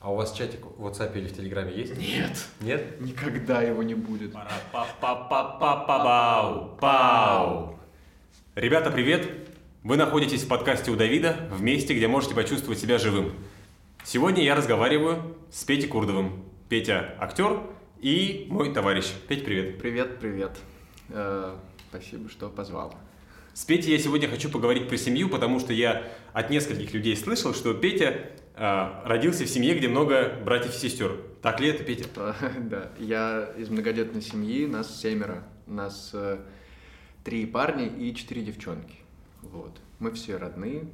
А у вас чатик в WhatsApp или в Телеграме есть? Нет, Нет? никогда его не будет. Пау, пау. Ребята, привет! Вы находитесь в подкасте у Давида, в месте, где можете почувствовать себя живым. Сегодня я разговариваю с Петей Курдовым. Петя – актер и мой товарищ. Петь, привет. Привет, привет. Э, спасибо, что позвал. С Петей я сегодня хочу поговорить про семью, потому что я от нескольких людей слышал, что Петя родился в семье, где много братьев и сестер. Так ли это, Петя? Да, я из многодетной семьи, нас семеро. Нас э, три парня и четыре девчонки. Вот. Мы все родные.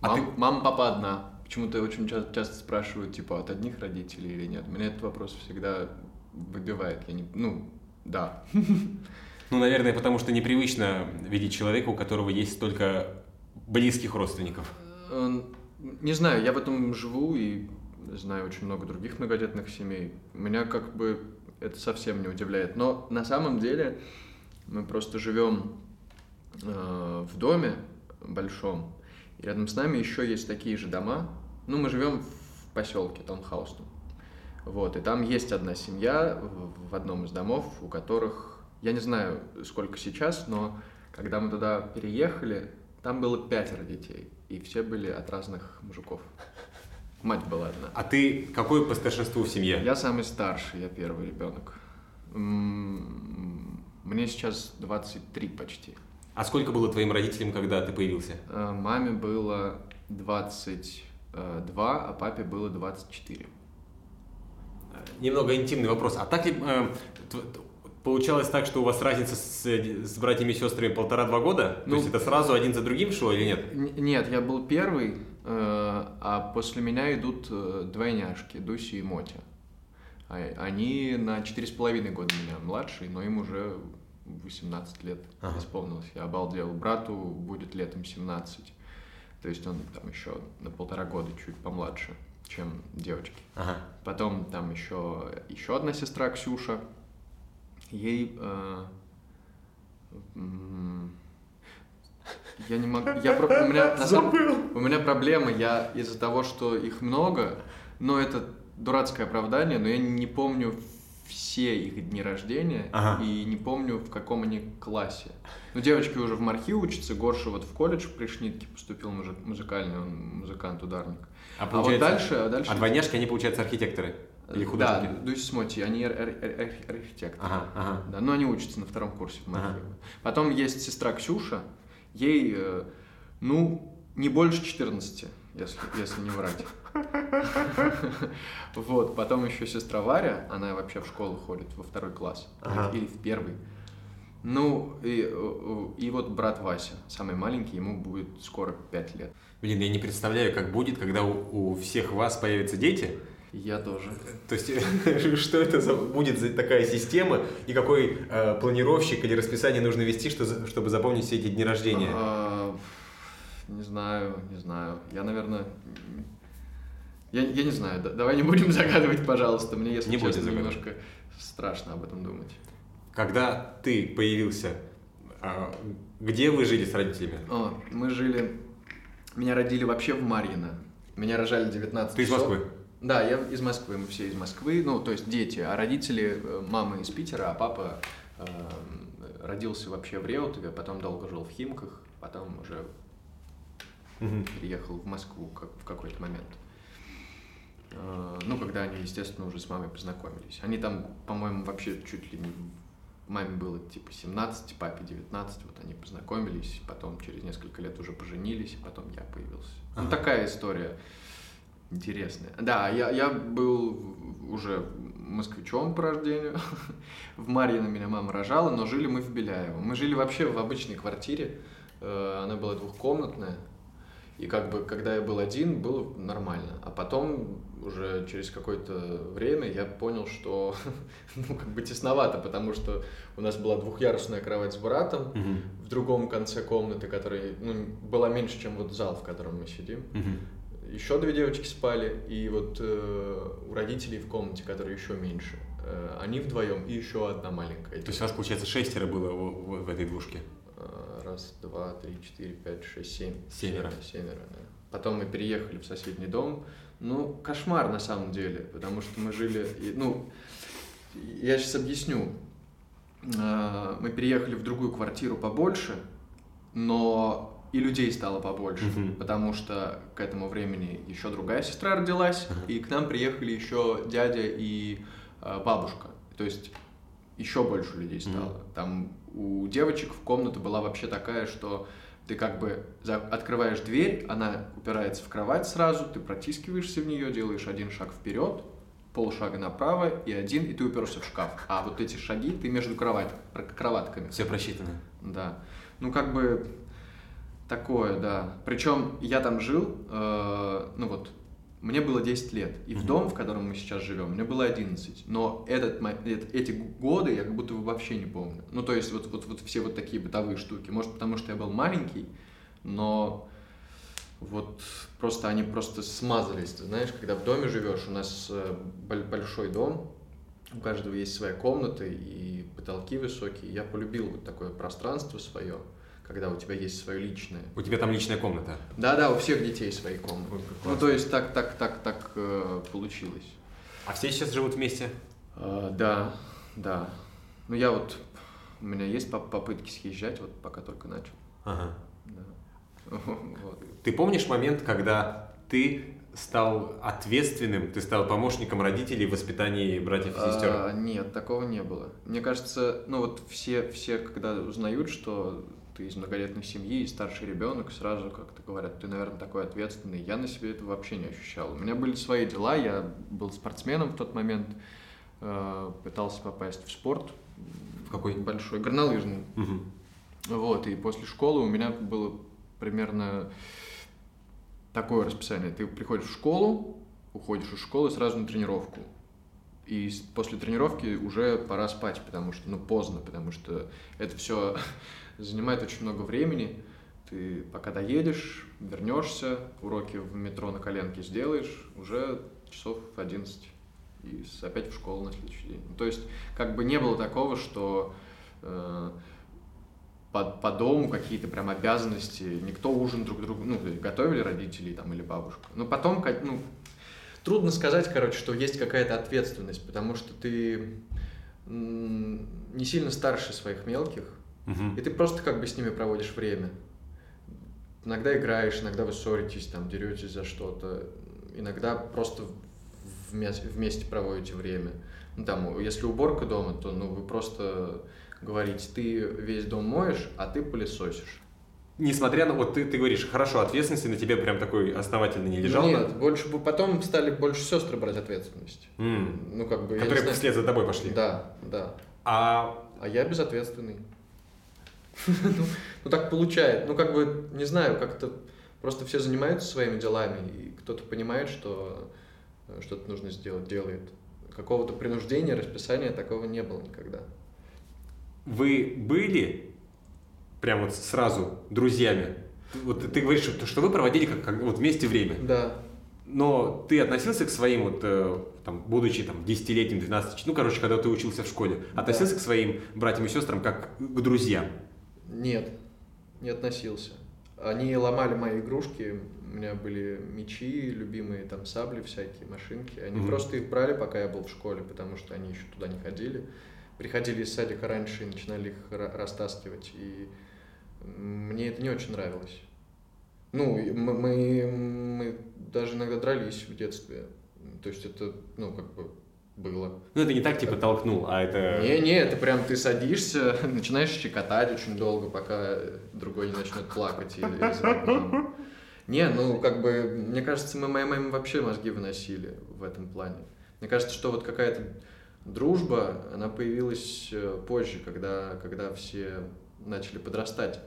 А Мам- ты- Мама, папа одна. Почему-то очень ча- часто спрашивают, типа, от одних родителей или нет. Меня этот вопрос всегда выбивает. Я не... Ну, да. Ну, наверное, потому что непривычно видеть человека, у которого есть столько близких родственников. Не знаю, я в этом живу и знаю очень много других многодетных семей. Меня как бы это совсем не удивляет. Но на самом деле мы просто живем э, в доме большом, и рядом с нами еще есть такие же дома. Ну, мы живем в поселке таунхаусном. Вот, и там есть одна семья в одном из домов, у которых, я не знаю, сколько сейчас, но когда мы туда переехали, там было пятеро детей, и все были от разных мужиков. Мать была одна. А ты какой по старшинству в семье? Я самый старший, я первый ребенок. Мне сейчас 23 почти. А сколько было твоим родителям, когда ты появился? Э, Маме было 22, а папе было 24. Немного интимный вопрос. А так ли э, получалось так, что у вас разница с, с братьями и сестрами полтора-два года? Ну, То есть это сразу один за другим шло или нет? Нет, я был первый, э, а после меня идут э, двойняшки, Дуси и Мотя. А- Они на четыре с половиной года меня младшие, но им уже 18 лет Ага. исполнилось. Я обалдел. Брату будет летом 17. То есть он там еще на полтора года чуть помладше, чем девочки. Ага. Потом там еще, еще одна сестра Ксюша. Ей... э, я не могу... Я, про- у, меня, на самом- у меня проблема, я из-за того, что их много, но это дурацкое оправдание, но я не помню все их дни рождения Ага. и не помню, в каком они классе. Ну, девочки уже в мархи учатся, Горша вот в колледж при Шнитке поступил мужи- музыкальный, он музыкант-ударник. А, А, вот получается- дальше... А дальше А двойняшки, они, получается, архитекторы? Или художники? да, Дусь Смоти, они ар- ар- ар- ар- архитекторы. Ага, ага. Да, но они учатся на втором курсе в Ага. Потом есть сестра Ксюша, ей, э, ну, не больше 14, если, если не врать. Вот, потом еще сестра Варя, она вообще в школу ходит во второй класс или в первый. Ну, и, э, э, и вот брат Вася, самый маленький, ему будет скоро 5 лет. Блин, я не представляю, как будет, когда у, у всех вас появятся дети. Я тоже. То есть, что это за, будет за такая система, и какой э, планировщик или расписание нужно вести, что, чтобы запомнить все эти дни рождения? А, Не знаю, не знаю. Я, наверное... Я, я не знаю, да- давай не будем загадывать, пожалуйста. Мне, если Не будем честно, загадывать. немножко страшно об этом думать. Когда ты появился, а, где вы жили с родителями? О, мы жили... Меня родили вообще в Марьино. Меня рожали 19 Ты из. Москвы? Да, я из Москвы, мы все из Москвы, ну, то есть дети, а родители, э, мама из Питера, а папа э, родился вообще в Реутове, потом долго жил в Химках, потом уже переехал в Москву как, в какой-то момент. Э, Ну, когда они, естественно, уже с мамой познакомились. Они там, по-моему, вообще чуть ли не... Маме было типа 17, папе 19, вот они познакомились, потом через несколько лет уже поженились, и потом я появился. Ну, Ага. такая история интересная. Да, я, я был уже москвичом по рождению. В Марьино меня мама рожала, но жили мы в Беляево. Мы жили вообще в обычной квартире. Э, Она была двухкомнатная. И как бы, когда я был один, было нормально. А потом, уже через какое-то время, я понял, что ну, как бы тесновато, потому что у нас была двухъярусная кровать с братом Мгм. в другом конце комнаты, которая ну, была меньше, чем вот зал, в котором мы сидим. Мгм. Еще две девочки спали, и вот э, у родителей в комнате, которая еще меньше, э, они вдвоем, и еще одна маленькая. То есть у вас, получается, шестеро было в, в- в этой двушке? Э, Раз, два, три, четыре, пять, шесть, семь. Семеро. Семеро, да. Потом мы переехали в соседний дом, Ну, кошмар на самом деле, потому что мы жили, и, ну, я сейчас объясню. А, Мы переехали в другую квартиру побольше, но и людей стало побольше, Мгм. потому что к этому времени еще другая сестра родилась, и к нам приехали еще дядя и а, бабушка. То есть еще больше людей стало. Там у девочек в комната была вообще такая, что ты как бы за- открываешь дверь, она упирается в кровать сразу, ты протискиваешься в нее, делаешь один шаг вперед, полшага направо и один, и ты уперся в шкаф. А вот эти шаги ты между кровать, кроватками. Все просчитано. Да. Ну, как бы такое, да. Причем я там жил, э, ну вот, мне было 10 лет. И в Мгм. дом, в котором мы сейчас живем, мне было 11. Но этот, эти годы я как будто бы вообще не помню. Ну, то есть вот, вот, вот все вот такие бытовые штуки. Может, потому что я был маленький, но вот просто они просто смазались. Ты знаешь, когда в доме живешь, у нас э, боль- большой дом, у каждого есть своя комната и потолки высокие. Я полюбил вот такое пространство свое, когда у тебя есть свое личное. У тебя там личная комната. Да-да, у всех детей свои комнаты. Ой, Ну, то есть так, так, так, так э, получилось. А все сейчас живут вместе? А, да, да. Ну, я вот, у меня есть поп- попытки съезжать, вот пока только начал. Ага. Да. Вот. Ты помнишь момент, когда ты стал ответственным, ты стал помощником родителей в воспитании братьев и сестер? А, нет, такого не было. Мне кажется, ну вот все, все, когда узнают, что ты из многодетной семьи и старший ребенок, сразу как-то говорят, ты, наверное, такой ответственный. Я на себе это вообще не ощущал. У меня были свои дела, я был спортсменом в тот момент, э, пытался попасть в спорт. В какой? Большой, горнолыжный. Мгм. Вот, и после школы у меня было примерно такое расписание. Ты приходишь в школу, уходишь из школы сразу на тренировку. И после тренировки уже пора спать, потому что, ну, поздно, потому что это все занимает очень много времени. Ты пока доедешь, вернешься, уроки в метро на коленке сделаешь, уже часов 11. И опять в школу на следующий день. Ну, То есть, как бы не было такого, что э, по, по дому какие-то прям обязанности, никто ужин друг другу, ну, готовили родители там или бабушка. Но потом, ну, трудно сказать, короче, что есть какая-то ответственность, потому что ты не сильно старше своих мелких, Мгм. и ты просто как бы с ними проводишь время. Иногда играешь, иногда вы ссоритесь, там, деретесь за что-то, иногда просто вместе, вместе проводите время. Ну, там, если уборка дома, то ну, вы просто говорите, ты весь дом моешь, а ты пылесосишь. Несмотря на... Вот ты, ты говоришь, хорошо, ответственности на тебе прям такой основательно не лежал. Нет, больше бы потом стали больше сестры брать ответственность. М. Ну, как бы, Которые вслед за тобой пошли. Да, да. А А я безответственный. Ну, ну, так получает. Ну, как бы, не знаю, как-то просто все занимаются своими делами, и кто-то понимает, что э, что-то нужно сделать, делает. Какого-то принуждения, расписания такого не было никогда. вы были прям вот сразу друзьями? Вот ты говоришь, что, что вы проводили как, как вот вместе время. Да. Но ты относился к своим, вот, э, там, будучи там, 10-летним, 12 ну, короче, когда ты учился в школе, относился к своим братьям и сестрам как к друзьям? Нет, не относился. Они ломали мои игрушки, у меня были мечи любимые, там сабли всякие, машинки. Они Мгм. просто их брали, пока я был в школе, потому что они еще туда не ходили. Приходили из садика раньше и начинали их ра- растаскивать. И мне это не очень нравилось. Ну, мы, мы, мы даже иногда дрались в детстве. То есть это, ну, как бы было. Ну, это не так, типа, толкнул, а это... Не-не, это прям ты садишься, начинаешь щекотать очень долго, пока другой не начнет плакать или, или. Не, ну как бы, мне кажется, мы моей маме вообще мозги выносили в этом плане. Мне кажется, что вот какая-то дружба, она появилась э, позже, когда, когда все начали подрастать.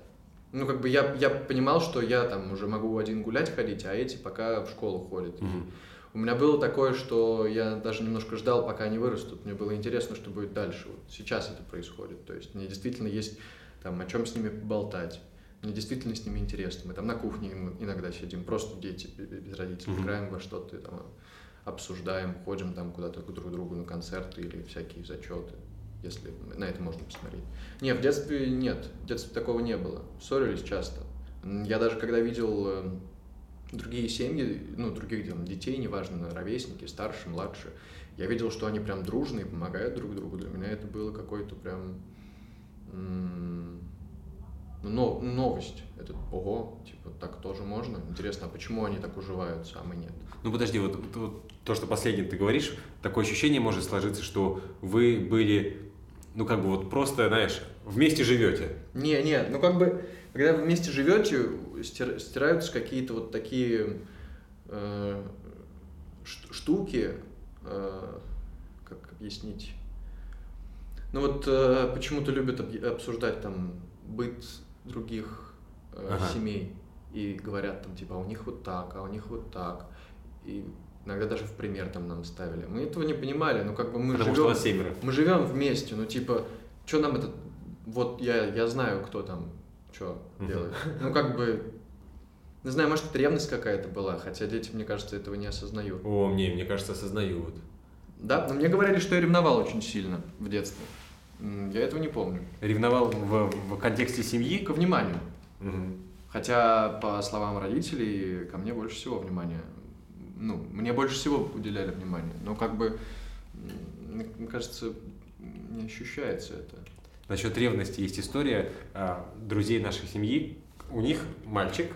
Ну, как бы я, я понимал, что я там уже могу один гулять ходить, а эти пока в школу ходят. Мгм. У меня было такое, что я даже немножко ждал, пока они вырастут. Мне было интересно, что будет дальше. Вот сейчас это происходит. То есть мне действительно есть там о чем с ними поболтать. Мне действительно с ними интересно. Мы там на кухне иногда сидим, просто дети без родителей, Мгм. играем во что-то, там, обсуждаем, ходим там куда-то к друг другу на концерты или всякие зачеты, если на это можно посмотреть. Не, в детстве нет, в детстве такого не было. Ссорились часто. Я даже когда видел э, другие семьи, ну, других там, детей, неважно, ровесники, старше, младше, я видел, что они прям дружные, помогают друг другу. Для меня это было какой-то прям ну, но, новость. Это, ого, типа, так тоже можно? Интересно, а почему они так уживаются, а мы нет? Ну подожди, вот, вот- вот то, что последнее ты говоришь, такое ощущение может сложиться, что вы были, ну как бы вот просто, знаешь, вместе живете. Не, не, ну как бы, когда вы вместе живете, стир- стираются какие-то вот такие э, штуки, э, как объяснить? Ну вот э, почему-то любят обсуждать там быт других э, Ага. семей и говорят там типа, а у них вот так, а у них вот так. И иногда даже в пример там нам ставили. Мы этого не понимали, но как бы мы потому живем... семеро. Мы живем вместе, ну типа, что нам это... Вот я, я знаю, кто там что делает. Ну как бы... Не знаю, может, это ревность какая-то была, хотя дети, мне кажется, этого не осознают. О, мне, мне кажется, осознают. Да, но мне говорили, что я ревновал очень сильно в детстве. Я этого не помню. Ревновал в, в контексте семьи. Ко вниманию. Мгм. Хотя, по словам родителей, ко мне больше всего внимания. Ну, мне больше всего уделяли внимание. Но как бы, мне, кажется, не ощущается это. Насчет ревности есть история а, друзей нашей семьи. У них мальчик,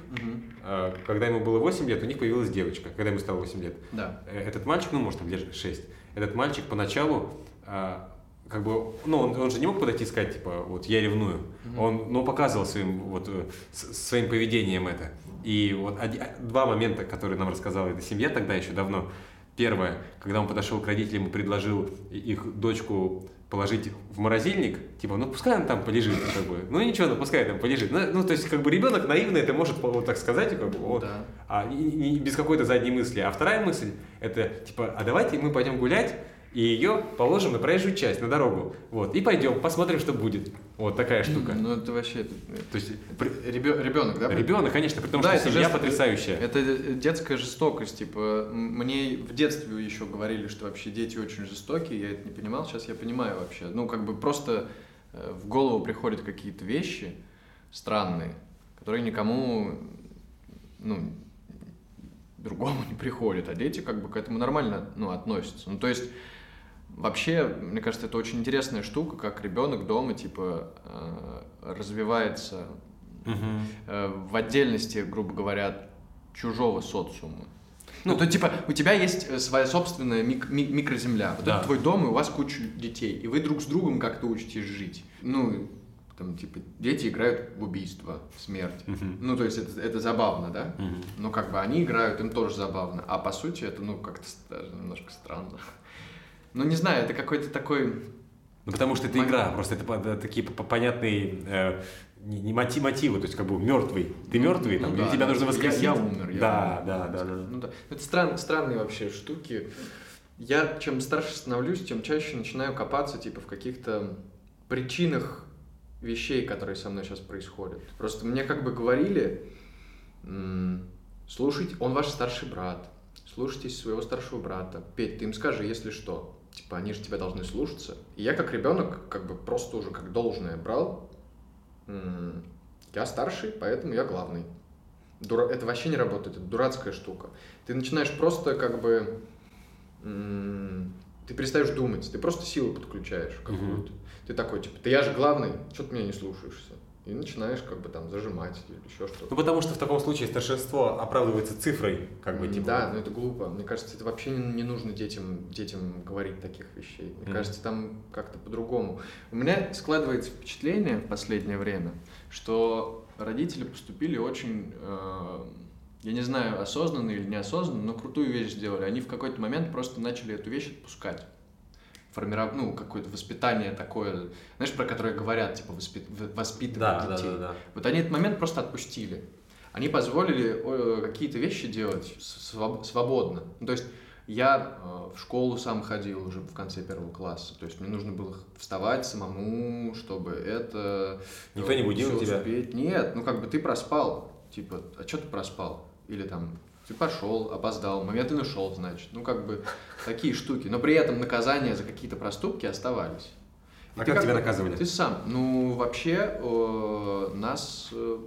а, когда ему было 8 лет, у них появилась девочка, когда ему стало 8 лет. Да. Э, Этот мальчик, ну, может, там лет 6, этот мальчик поначалу, а, как бы, ну, он, он же не мог подойти и сказать, типа, вот, я ревную. Мгм. Он, ну, показывал своим, вот, э, своим поведением это. И вот оди- два момента, которые нам рассказала эта семья тогда еще давно. Первое, когда он подошел к родителям и предложил их дочку положить в морозильник, типа, ну пускай он там полежит, как бы, ну ничего, ну пускай там полежит. Ну, ну, то есть, как бы ребенок наивно это может вот так сказать, как бы, вот, Да. а, и- и без какой-то задней мысли. А вторая мысль, это типа, а давайте мы пойдем гулять, и ее положим на проезжую часть, на дорогу. Вот, и пойдем, посмотрим, что будет. Вот такая штука. Ну, это вообще... это- То есть, ребенок, да? ребенок, конечно, при том, Да, что это семья жест- потрясающая. Это детская жестокость, типа, мне в детстве еще говорили, что вообще дети очень жестокие, я это не понимал, сейчас я понимаю вообще. Ну, как бы просто э, в голову приходят какие-то вещи странные, которые никому, ну, другому не приходят, а дети как бы к этому нормально, ну, относятся. Ну, то есть, вообще, мне кажется, это очень интересная штука, как ребенок дома, типа, э, развивается э, в отдельности, грубо говоря, чужого социума. Ну, то типа у тебя есть э, своя собственная мик- ми- микроземля. Вот Да. это твой дом, и у вас куча детей. И вы друг с другом как-то учитесь жить. Ну, там, типа, дети играют в убийство, в смерть. Мгм. Ну, то есть это, это забавно, да? Мгм. Ну, как бы они играют, им тоже забавно. А по сути это, ну, как-то даже немножко странно. Ну, не знаю, это какой-то такой... Ну, потому что это Мой- игра, просто это да, такие по- понятные э, не, не моти- мотивы, то есть как бы мертвый. Ты мертвый, там, Ну или да, тебя да. нужно Я- воскресить. я умер, я да, умер. да, да, да. Ну да. Это стран, странные вообще штуки. Я чем старше становлюсь, тем чаще начинаю копаться типа в каких-то причинах вещей, которые со мной сейчас происходят. Просто мне как бы говорили, слушайте, он ваш старший брат, слушайтесь своего старшего брата. Петь, ты им скажи, если что. Типа, они же тебя должны слушаться. И я как ребенок, как бы просто уже как должное брал. Я старший, поэтому я главный. Дура- Это вообще не работает, это дурацкая штука. Ты начинаешь просто как бы... Ты перестаешь думать, ты просто силу подключаешь какую-то. Ты такой, типа, ты я же главный, что ты меня не слушаешься? И начинаешь как бы там зажимать или еще что-то. Ну, потому что в таком случае старшинство оправдывается цифрой, как бы, типа. Да, но это глупо. Мне кажется, это вообще не, не нужно детям, детям говорить таких вещей. Мне Мгм. кажется, там как-то по-другому. У меня складывается впечатление в последнее время, что родители поступили очень, э, я не знаю, осознанно или неосознанно, но крутую вещь сделали. Они в какой-то момент просто начали эту вещь отпускать. Формировать, ну, какое-то воспитание такое, знаешь, про которое говорят, типа, воспит- воспитывать Да, да, детей. да, да. Вот они этот момент просто отпустили. Они позволили какие-то вещи делать свободно. Ну, то есть я э, в школу сам ходил уже в конце первого класса. То есть мне нужно было вставать самому, чтобы это... э, Никто не будил тебя? успеть. Нет, ну как бы ты проспал. Типа, а что ты проспал? Или там, ты пошел, опоздал, момент ты нашел, значит. Ну как бы такие штуки. Но при этом наказания за какие-то проступки оставались. И А ты как тебя наказывали? Ты сам. Ну, вообще, э, нас э,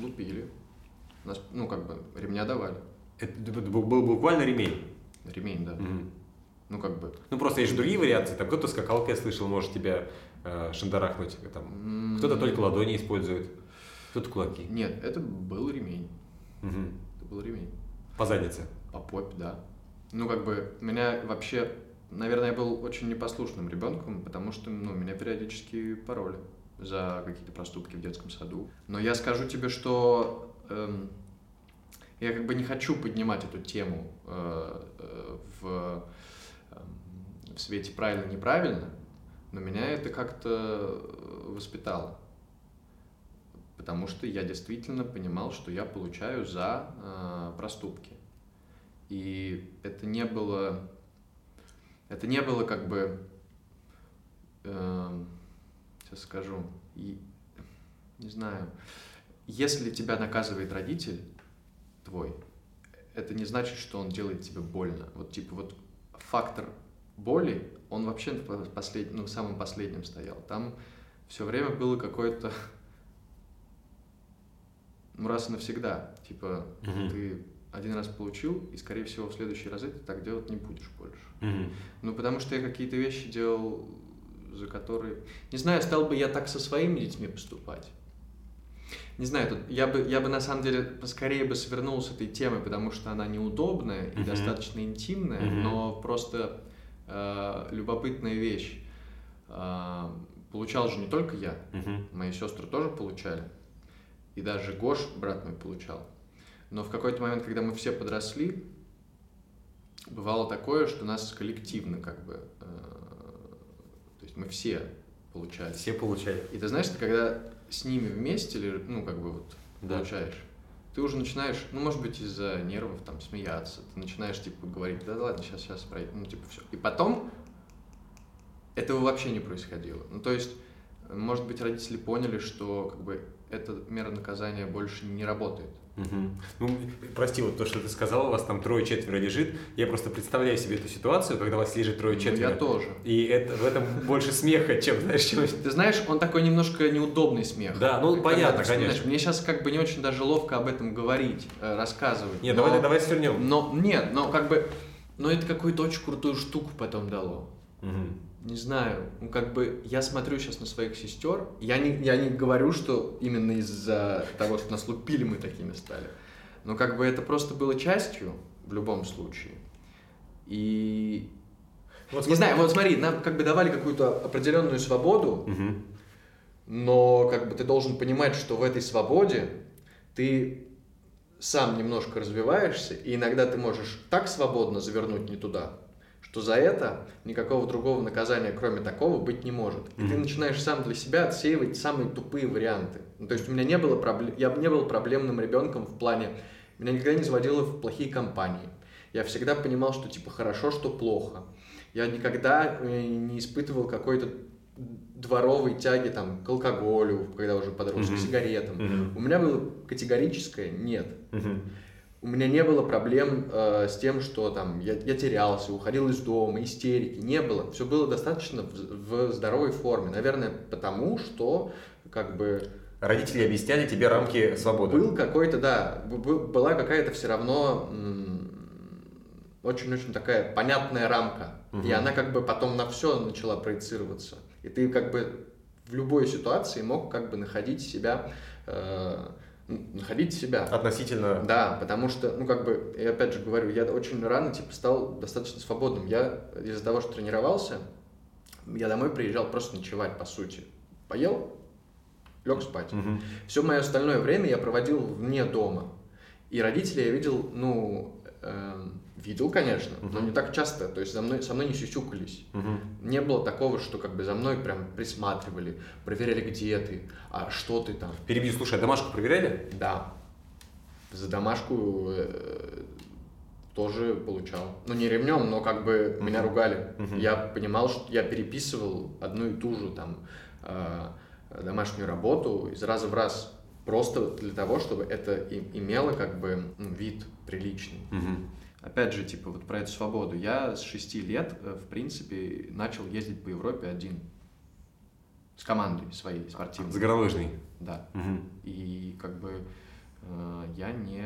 лупили. Нас, ну, как бы, ремня давали. Это был буквально ремень. Ремень, да. Мгм. Ну, как бы. Ну, просто есть же другие вариации. Там кто-то скакалкой, я слышал, может тебя э, шандарахнуть. Там. м, Кто-то только ладони использует, кто-то кулаки. Нет, это был ремень. Мгм. Это был ремень. По заднице. По попе, да. Ну, как бы, меня вообще, наверное, я был очень непослушным ребенком, потому что, ну, меня периодически пароли за какие-то проступки в детском саду. Но я скажу тебе, что эм, я как бы не хочу поднимать эту тему э, э, в, эм, в свете правильно-неправильно, но меня это как-то э, воспитало. Потому что я действительно понимал, что я получаю за э, проступки. И это не было, это не было как бы, эм, сейчас скажу, и, не знаю, если тебя наказывает родитель твой, это не значит, что он делает тебе больно. Вот типа вот фактор боли, он вообще в послед... ну, в самом последнем стоял. Там все время было какое-то раз и навсегда. Типа, Мгм. ты один раз получил, и, скорее всего, в следующие разы ты так делать не будешь больше. Мгм. Ну, потому что я какие-то вещи делал, за которые... Не знаю, стал бы я так со своими детьми поступать. Не знаю, тут я бы, я бы на самом деле поскорее бы свернул с этой темы, потому что она неудобная и достаточно интимная, Мгм. но просто э, любопытная вещь. Э, получал же не только я, Мгм. мои сестры тоже получали. И даже Гош, брат мой, получал. Но в какой-то момент, когда мы все подросли, бывало такое, что нас коллективно как бы... э, то есть мы все получали. Все получали. И ты знаешь, ты когда с ними вместе, ну, как бы вот, Да. получаешь, ты уже начинаешь, ну, может быть, из-за нервов там смеяться, ты начинаешь, типа, говорить, да ладно, сейчас, сейчас пройдет, ну, типа, все. И потом этого вообще не происходило. Ну, то есть, может быть, родители поняли, что, как бы, эта мера наказания больше не работает. Мгм. Ну, прости, вот то, что ты сказал, у вас там трое-четверо лежит. Я просто представляю себе эту ситуацию, когда у вас лежит Ну, трое-четверо. я тоже. И это, в этом больше смеха, чем, знаешь, чем... Ты знаешь, он такой немножко неудобный смех. Да, ну, Когда понятно, конечно. Мне сейчас как бы не очень даже ловко об этом говорить, э, рассказывать. Нет, но- давай, давай свернем. Но нет, но как бы, но это какую-то очень крутую штуку потом дало. Мгм. Не знаю, ну как бы я смотрю сейчас на своих сестер, я не, я не говорю, что именно из-за того, что нас лупили, мы такими стали. Но как бы это просто было частью в любом случае. И Вот не смотри. знаю, вот смотри, нам как бы давали какую-то определенную свободу, Мгм. но как бы ты должен понимать, что в этой свободе ты сам немножко развиваешься, и иногда ты можешь так свободно завернуть не туда, что за это никакого другого наказания, кроме такого, быть не может. И ты начинаешь сам для себя отсеивать самые тупые варианты. Ну, то есть у меня не было проблем, я не был проблемным ребенком в плане, меня никогда не заводило в плохие компании. Я всегда понимал, что типа хорошо, что плохо. Я никогда э, не испытывал какой-то дворовой тяги там, к алкоголю, когда уже подрос, Мгм. к сигаретам. Мгм. У меня было категорическое нет. Мгм. У меня не было проблем э, с тем, что там я, я терялся, уходил из дома, истерики. Не было. Все было достаточно в, в здоровой форме. Наверное, потому что как бы Родители объясняли тебе рамки свободы. был какой-то, да, была какая-то все равно очень-очень такая понятная рамка. И Мгм. она как бы потом на все начала проецироваться. И ты как бы в любой ситуации мог как бы находить себя, э, находить себя. Относительно... Да, потому что, ну, как бы, я опять же говорю, я очень рано, типа, стал достаточно свободным. Я из-за того, что тренировался, я домой приезжал просто ночевать, по сути. Поел, лег спать. Мгм. Все мое остальное время я проводил вне дома. И родителей я видел, ну, эм, видел, конечно, но Мгм. не так часто. То есть за мной, со мной не сюсюкались. Мгм. Не было такого, что как бы за мной прям присматривали, проверяли, где ты, а что ты там. Перебью, слушай, а домашку проверяли? Да. За домашку э, тоже получал. Ну, не ремнем, но как бы меня Мгм. ругали. Мгм. Я понимал, что я переписывал одну и ту же там э, домашнюю работу из раза в раз. Просто для того, чтобы это имело как бы вид приличный. Мгм. Опять же, типа, вот про эту свободу. Я с шести лет, э, в принципе, начал ездить по Европе один. С командой своей спортивной. Загоролыжный. Да. Мгм. И как бы э, я не...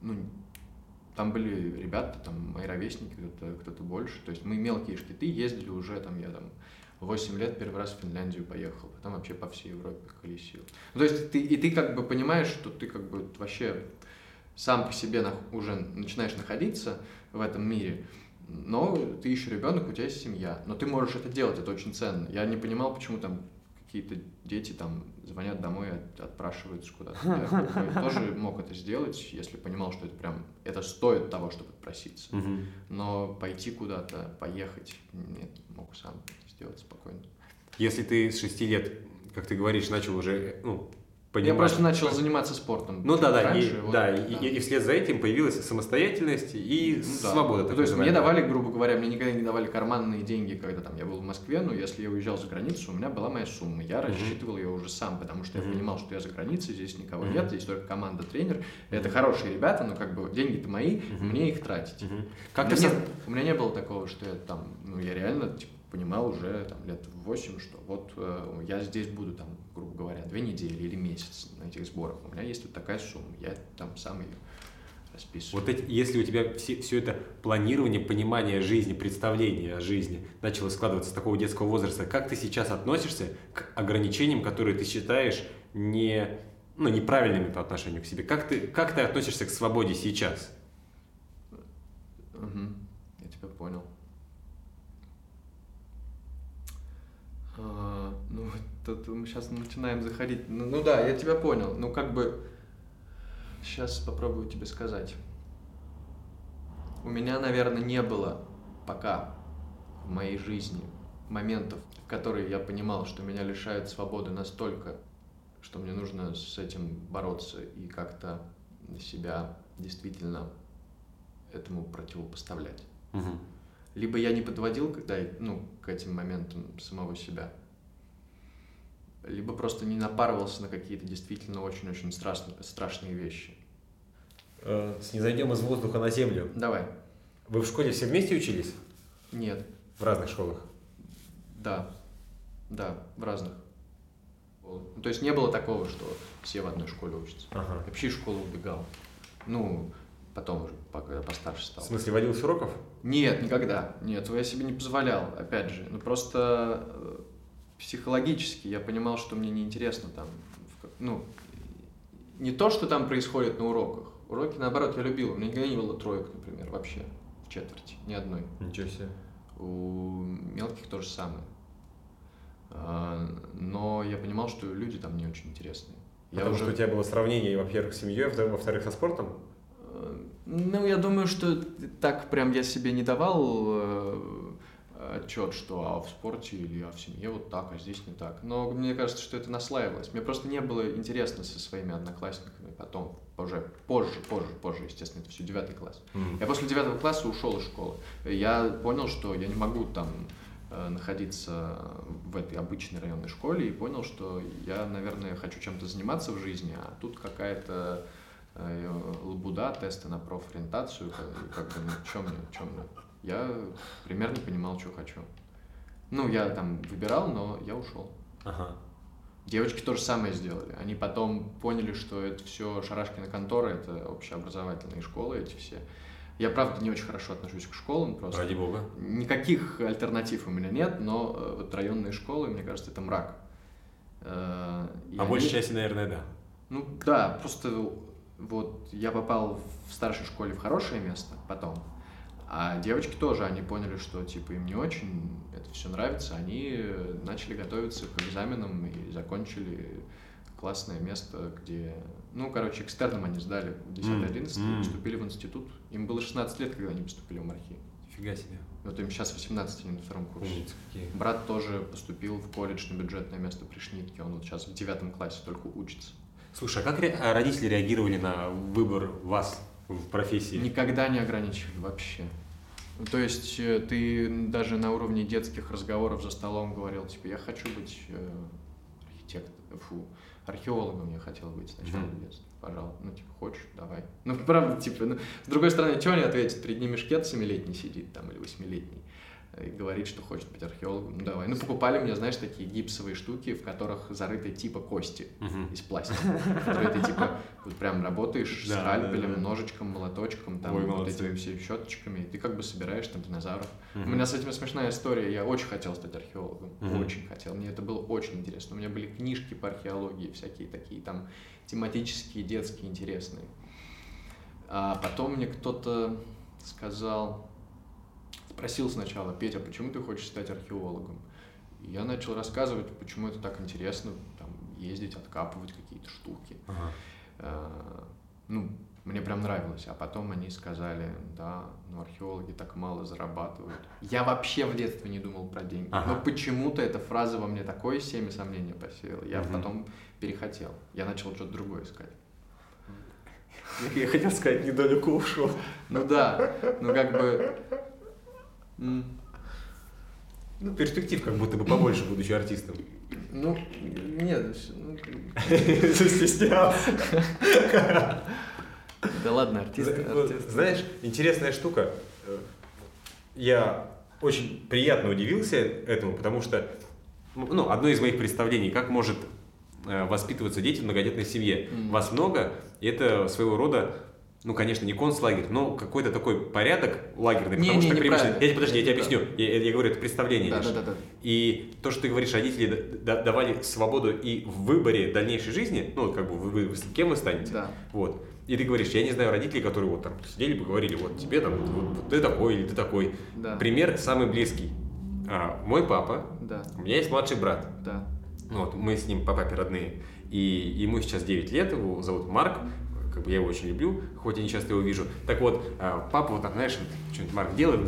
ну, там были ребята, там мои ровесники, кто-то кто больше. То есть мы мелкие штыты ездили уже, там я там 8 лет первый раз в Финляндию поехал, потом вообще по всей Европе колесил. Ну, то есть ты, и ты как бы понимаешь, что ты как бы вообще сам по себе уже начинаешь находиться в этом мире, но ты еще ребенок, у тебя есть семья, но ты можешь это делать, это очень ценно. Я не понимал, почему там какие-то дети там звонят домой, от, отпрашиваются куда-то. Я тоже мог это сделать, если понимал, что это прям, это стоит того, чтобы отпроситься. Но пойти куда-то, поехать, нет, мог сам сделать спокойно. Если ты с 6 лет, как ты говоришь, начал уже ну, понимать... Я просто начал заниматься спортом. Ну да, да, раньше, и, вот, да, да. И, и вслед за этим появилась самостоятельность и ну, да. свобода. Ну, то есть мне давали, грубо говоря, мне никогда не давали карманные деньги, когда там я был в Москве, но если я уезжал за границу, у меня была моя сумма. Я mm-hmm. рассчитывал ее уже сам, потому что mm-hmm. я понимал, что я за границей, здесь никого mm-hmm. нет, здесь только команда, тренер. Это хорошие ребята, но как бы деньги-то мои, мне их тратить. Mm-hmm. Как у, меня нет, у меня не было такого, что я там, ну я реально типа, понимал уже там, лет в 8, что вот э, я здесь буду, там, грубо говоря, две недели или месяц на этих сборах. У меня есть вот такая сумма, я там сам ее расписываю. Вот эти, если у тебя все, все это планирование, понимание жизни, представление о жизни начало складываться с такого детского возраста, как ты сейчас относишься к ограничениям, которые ты считаешь не, ну, неправильными по отношению к себе? Как ты, как ты относишься к свободе сейчас? Угу. Я тебя понял. А, тут мы сейчас начинаем заходить. Ну, ну да, я тебя понял. Ну, как бы сейчас попробую тебе сказать. У меня, наверное, не было пока в моей жизни моментов, в которые я понимал, что меня лишают свободы настолько, что мне нужно с этим бороться и как-то себя действительно этому противопоставлять. Угу либо я не подводил когда, ну, к этим моментам самого себя, либо просто не напарывался на какие-то действительно очень-очень страшные, страшные вещи. Э, не зайдем из воздуха на землю. Давай. Вы в школе все вместе учились? Нет. В разных школах? Да. Да, в разных. Ну, то есть не было такого, что все в одной школе учатся. Ага. Вообще из школы убегал. Ну, потом уже, когда постарше стал. В смысле, водил с уроков? Нет, никогда. Нет, я себе не позволял, опять же. Ну, просто э, психологически я понимал, что мне неинтересно там, ну, не то, что там происходит на уроках. Уроки, наоборот, я любил. У меня никогда не было троек, например, вообще, в четверти, ни одной. Ничего себе. У мелких то же самое. А, но я понимал, что люди там не очень интересные. Потому я уже... что у тебя было сравнение, во-первых, с семьей, во-вторых, со спортом? Ну, я думаю, что так прям я себе не давал э, отчет, что а в спорте или а в семье вот так, а здесь не так. Но мне кажется, что это наслаивалось. Мне просто не было интересно со своими одноклассниками потом, позже, позже, позже, позже, естественно, это все девятый класс. Mm-hmm. Я после девятого класса ушел из школы. Я понял, что я не могу там э, находиться в этой обычной районной школе и понял, что я, наверное, хочу чем-то заниматься в жизни, а тут какая-то Э, лабуда, тесты на профориентацию, как, бы, ну, что мне, что мне. Я примерно понимал, что хочу. Ну, я там выбирал, но я ушел. Ага. Девочки то же самое сделали. Они потом поняли, что это все Шарашкина контора, это общеобразовательные школы эти все. Я, правда, не очень хорошо отношусь к школам просто. Ради бога. Никаких альтернатив у меня нет, но э, вот районные школы, мне кажется, это мрак. Э, и а они... большей части, наверное, да. Ну да, просто вот я попал в старшей школе в хорошее место потом, а девочки тоже, они поняли, что типа им не очень это все нравится, они начали готовиться к экзаменам и закончили классное место, где, ну, короче, экстерном они сдали 10-11 mm. и поступили в институт. Им было 16 лет, когда они поступили в МАРХИ. Фига себе. Вот им сейчас 18, они на втором курсе. Брат тоже поступил в колледж на бюджетное место при Шнитке, он вот сейчас в девятом классе только учится. Слушай, а как ре- а родители реагировали на выбор вас в профессии? Никогда не ограничивали вообще. То есть э, ты даже на уровне детских разговоров за столом говорил, типа, я хочу быть э, архитектором, фу, археологом я хотел быть сначала mm-hmm. в детстве. Пожалуйста, ну, типа, хочешь, давай. Ну, правда, типа, ну, с другой стороны, что они ответят? Перед ними шкет семилетний сидит там или восьмилетний. И говорит, что хочет быть археологом. Ну давай. Ну покупали мне, знаешь, такие гипсовые штуки, в которых зарыты типа кости Мгм. из пластика. Которые ты типа вот прям работаешь Да, скальпелем, да, да. ножичком, молоточком, там Ой, вот молодцы. этими всеми щеточками, и ты как бы собираешь там динозавров. У меня с этим смешная история. Я очень хотел стать археологом. Очень хотел. Мне это было очень интересно. У меня были книжки по археологии, всякие такие там тематические, детские, интересные. А потом мне кто-то сказал, спросил сначала, Петя, почему ты хочешь стать археологом? И я начал рассказывать, почему это так интересно, там, ездить, откапывать какие-то штуки. Ага. Э, ну, мне прям нравилось. А потом они сказали, да, ну археологи так мало зарабатывают. Я вообще в детстве не думал про деньги. Ага. Но почему-то эта фраза во мне такое семя сомнения посеяла. Я Мгм. потом перехотел. Я начал что-то другое искать. Я хотел сказать, недалеко ушел. Ну да, ну как бы... м, Ну, перспектив как будто бы побольше, будучи артистом. Ну, нет, ну, Застеснялся. да ладно, артист. Знаешь, интересная штука. Я очень приятно удивился этому, потому что Ну, одно из моих представлений, как может э, воспитываться дети в многодетной семье. Вас много, и это своего рода, ну, конечно, не концлагерь, но какой-то такой порядок лагерный, Не, потому не, что, неправильно. привычно- я, подожди, я тебе Да. объясню, я, я говорю, это представление Да, лишь. да, да, да. И то, что ты говоришь, родители да- да- давали свободу и в выборе дальнейшей жизни, ну, вот как бы вы, вы- кем вы станете, Да. вот. И ты говоришь, я не знаю родителей, которые вот там сидели бы говорили, вот тебе там, вот, вот ты такой или ты такой. Да. Пример самый близкий. А, мой папа, Да, у меня есть младший брат, да. вот, мы с ним по папе родные, и ему сейчас 9 лет, его зовут Марк, как бы я его очень люблю, хоть я не часто его вижу. Так вот, а, папа вот там, знаешь, что-нибудь Марк делает,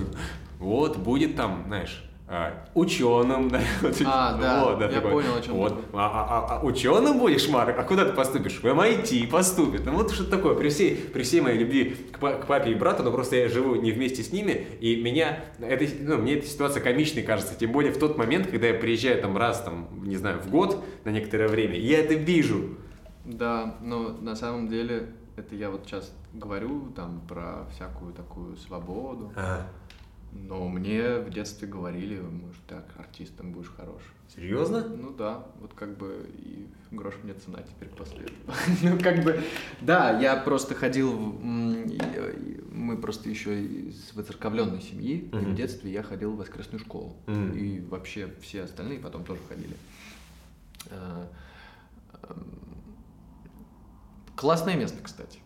вот, будет там, знаешь, а, ученым, да, А, да, вот, я такой, понял, о чем вот, а, а- а- а ученым будешь, Марк? А куда ты поступишь? В MIT поступит. Ну вот что такое. При всей, при всей моей любви к, к папе и брату, но просто я живу не вместе с ними, и меня, это, ну, мне эта ситуация комичной кажется. Тем более в тот момент, когда я приезжаю там раз, там, не знаю, в год на некоторое время, я это вижу. Да, но на самом деле это я вот сейчас говорю там про всякую такую свободу. А, Но мне в детстве говорили, может, так, артистом будешь хорош. серьезно? Ну да, вот как бы и грош мне цена теперь после этого. Ну как бы, да, я просто ходил, в- мы просто еще из воцерковленной семьи, и в детстве я ходил в воскресную школу. Мгм. И вообще все остальные потом тоже ходили. Классное место, кстати.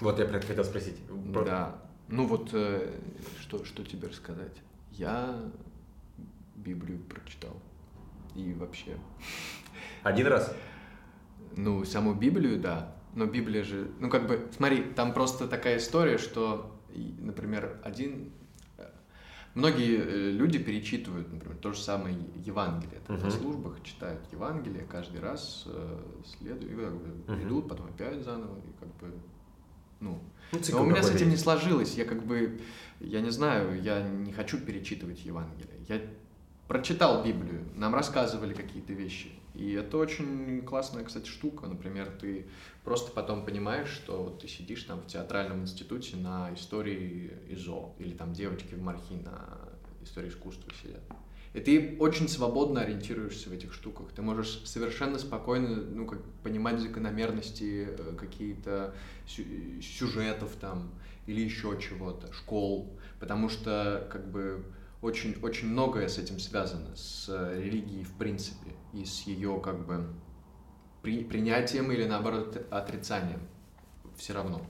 Вот я это хотел спросить. Про- Да. Ну вот, э, что, что тебе рассказать? Я Библию прочитал. И вообще. Один раз? Ну, саму Библию, да. Но Библия же... Ну, как бы, смотри, там просто такая история, что, например, один... Многие э, люди перечитывают, например, то же самое Евангелие. Там, на Мгм. службах читают Евангелие каждый раз, э, следуют, Мгм. идут, потом опять заново, и как бы... Ну, Ну, Но у меня с этим не сложилось. Я как бы, я не знаю, я не хочу перечитывать Евангелие. Я прочитал Библию, нам рассказывали какие-то вещи. И это очень классная, кстати, штука. Например, ты просто потом понимаешь, что ты сидишь там в театральном институте на истории ИЗО, или там девочки в Мархи на истории искусства сидят. И ты очень свободно ориентируешься в этих штуках. Ты можешь совершенно спокойно ну, как, понимать закономерности э, какие-то сю- сюжетов там или еще чего-то, школ. Потому что как бы очень, очень многое с этим связано, с э, религией в принципе, и с ее как бы при- принятием или наоборот отрицанием. Все равно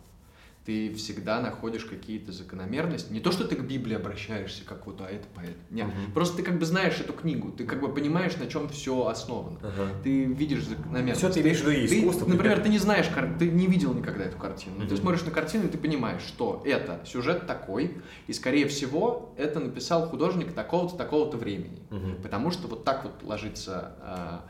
ты всегда находишь какие-то закономерности. Не то, что ты к Библии обращаешься, как вот, а это поэт. Нет, Мгм. просто ты как бы знаешь эту книгу, ты как бы понимаешь, на чем все основано. Ага. Ты видишь закономерности. Все ты имеешь в виду и Ты, искусство. например, ты не знаешь, кар- ты не видел никогда эту картину. но Ты смотришь на картину, и ты понимаешь, что это сюжет такой, и, скорее всего, это написал художник такого-то, такого-то времени. Мгм. Потому что вот так вот ложится, а,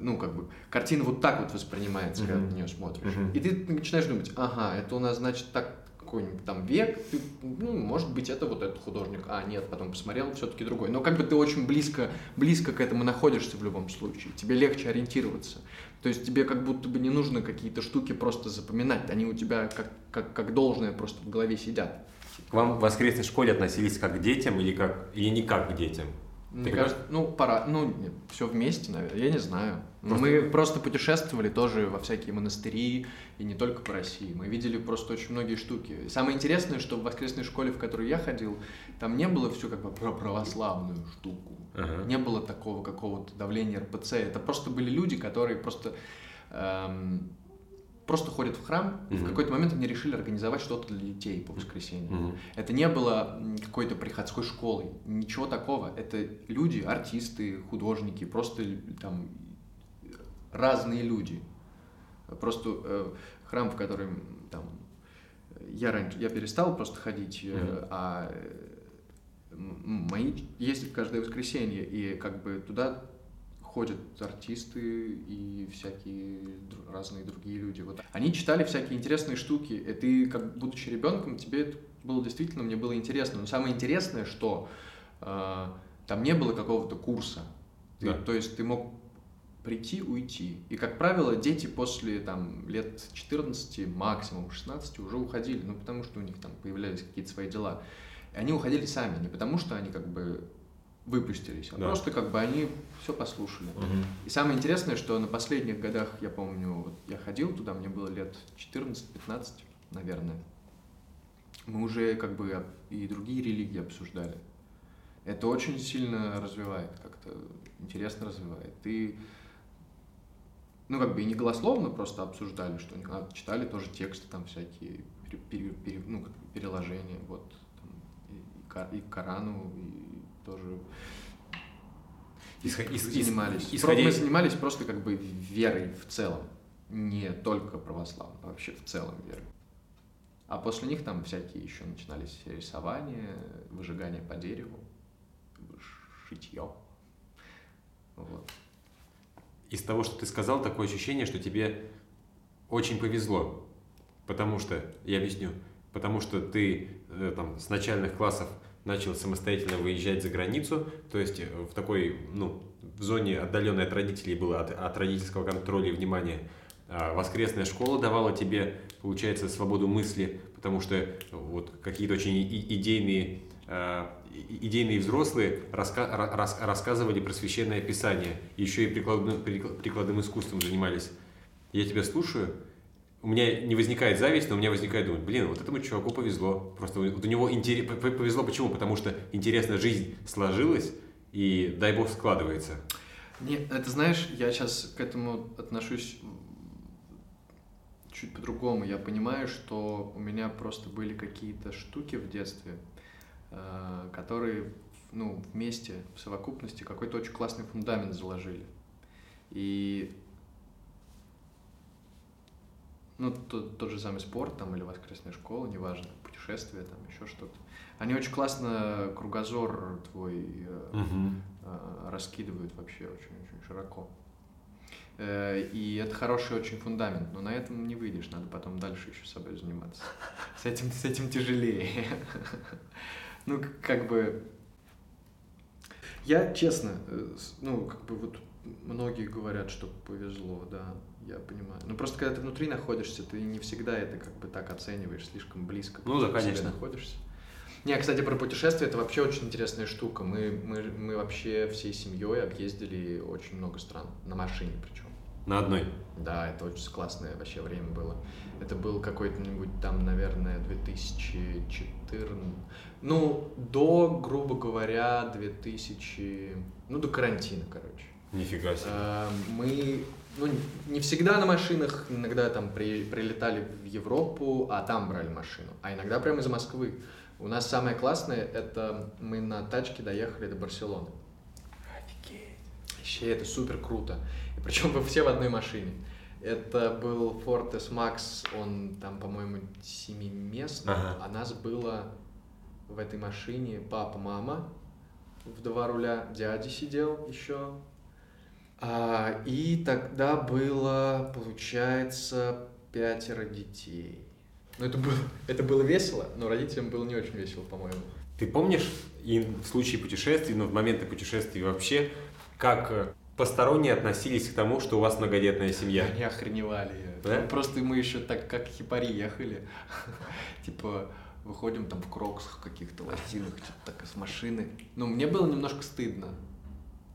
ну, как бы, картина вот так вот воспринимается, когда Мгм. ты на нее смотришь. Мгм. И ты начинаешь думать, ага, это у нас, значит, так какой-нибудь там век, ты, ну, может быть, это вот этот художник, а нет, потом посмотрел, все-таки другой. Но как бы ты очень близко, близко к этому находишься в любом случае, тебе легче ориентироваться. То есть тебе как будто бы не нужно какие-то штуки просто запоминать, они у тебя как, как, как должное просто в голове сидят. к вам в воскресной школе относились как к детям или, как, или не как к детям? Мне кажется, ну, пора, ну, все вместе, наверное, я не знаю. Просто... Мы просто путешествовали тоже во всякие монастыри, и не только по России. Мы видели просто очень многие штуки. И самое интересное, что в воскресной школе, в которую я ходил, там не было все как бы про православную штуку. Ага. Не было такого какого-то давления РПЦ. Это просто были люди, которые просто эм, просто ходят в храм, и mm-hmm. в какой-то момент они решили организовать что-то для детей по воскресеньям. Mm-hmm. Это не было какой-то приходской школой, ничего такого. Это люди, артисты, художники, просто там разные люди. Просто э, храм, в который там я раньше я перестал просто ходить, mm-hmm. а мои ездят каждое воскресенье, и как бы туда ходят артисты и всякие разные другие люди. Вот. Они читали всякие интересные штуки, и ты, как будучи ребенком, тебе это было действительно, мне было интересно. Но самое интересное, что э, там не было какого-то курса. Ты, да. То есть ты мог прийти, уйти. И, как правило, дети после там, лет 14, максимум 16 уже уходили, ну, потому что у них там появлялись какие-то свои дела. И они уходили сами, не потому что они как бы выпустились, а да. просто как бы они все послушали. Угу. И самое интересное, что на последних годах, я помню, вот я ходил туда, мне было лет 14-15, наверное, мы уже как бы и другие религии обсуждали. Это очень сильно развивает, как-то интересно развивает. И, ну, как бы и не голословно просто обсуждали, что а, читали тоже тексты там всякие, пере, пере, пере, ну, переложения, вот, там, и, и Корану, и тоже Исход, занимались. Исходя... Мы занимались просто как бы верой в целом, не только православной, а вообще в целом верой. А после них там всякие еще начинались рисования, выжигание по дереву, шитье. Вот. Из того, что ты сказал, такое ощущение, что тебе очень повезло. Потому что, я объясню, потому что ты э, там, с начальных классов начал самостоятельно выезжать за границу, то есть э, в такой, ну, в зоне отдаленной от родителей было от, от родительского контроля и внимания. А воскресная школа давала тебе, получается, свободу мысли, потому что вот какие-то очень идейные а, идейные взрослые раска рас рассказывали про священное писание, еще и прикладным, прикладным искусством занимались. Я тебя слушаю, у меня не возникает зависть, но у меня возникает думать, блин, вот этому чуваку повезло. Просто вот у него интерес... повезло почему? Потому что интересная жизнь сложилась, и дай бог складывается. Нет, это знаешь, я сейчас к этому отношусь чуть по-другому. Я понимаю, что у меня просто были какие-то штуки в детстве, э, которые ну, вместе, в совокупности какой-то очень классный фундамент заложили. И ну, тот, тот же самый спорт там или воскресная школа, неважно, путешествия там, еще что-то. Они очень классно кругозор твой угу. э, раскидывают вообще очень-очень широко. Э, и это хороший очень фундамент, но на этом не выйдешь, надо потом дальше еще собой заниматься. С этим, с этим тяжелее. Ну, как бы... Я, честно, э, ну, как бы вот многие говорят, что повезло, да, я понимаю. Ну просто когда ты внутри находишься, ты не всегда это как бы так оцениваешь, слишком близко. Ну да, конечно. находишься. Не, кстати, про путешествия это вообще очень интересная штука. Мы, мы, мы вообще всей семьей объездили очень много стран, на машине причем. На одной? Да, это очень классное вообще время было. Это был какой-то-нибудь там, наверное, 2014... Ну, до, грубо говоря, 2000... Ну, до карантина, короче. Нифига себе. А, мы ну, не всегда на машинах, иногда там при, прилетали в Европу, а там брали машину, а иногда прямо из Москвы. У нас самое классное, это мы на тачке доехали до Барселоны. Офигеть. Вообще, это супер круто. И причем вы все в одной машине. Это был Ford S-Max, он там, по-моему, семиместный, ага. а нас было в этой машине папа, мама, в два руля, дядя сидел еще, а, и тогда было, получается, пятеро детей. Ну, это было, это было весело, но родителям было не очень весело, по-моему. Ты помнишь, и в случае путешествий, но в моменты путешествий вообще, как э, посторонние относились к тому, что у вас многодетная семья? Они охреневали. Да? Ну, просто мы еще так, как хипари ехали. типа, выходим там в кроксах каких-то лосинах, что-то так из машины. Ну, мне было немножко стыдно.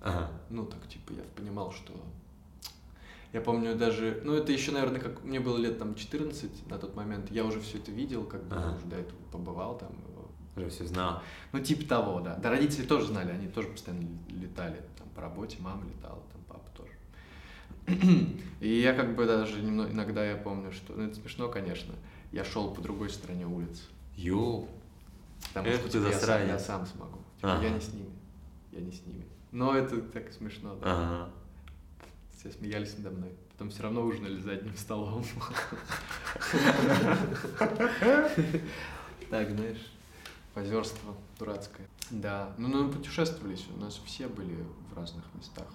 Ага. Ну, так, типа, я понимал, что... Я помню даже... Ну, это еще, наверное, как... Мне было лет там 14 на тот момент. Я уже все это видел, как бы Ага. уже до этого побывал там. Уже все знал. Ну, типа того, да. Да, родители тоже знали, они тоже постоянно летали. Там по работе мама летала, там папа тоже. И я как бы даже немного, иногда я помню, что... Ну, это смешно, конечно. Я шел по другой стороне улицы. Ё. Потому Эх что ты типа, я, сам, я сам смогу. Типа, Ага. Я не с ними. Я не с ними. Но это так смешно, да. Ага. Все смеялись надо мной. Потом все равно ужинали за одним столом. Так, знаешь, позерство дурацкое. Да, ну мы путешествовались, у нас все были в разных местах.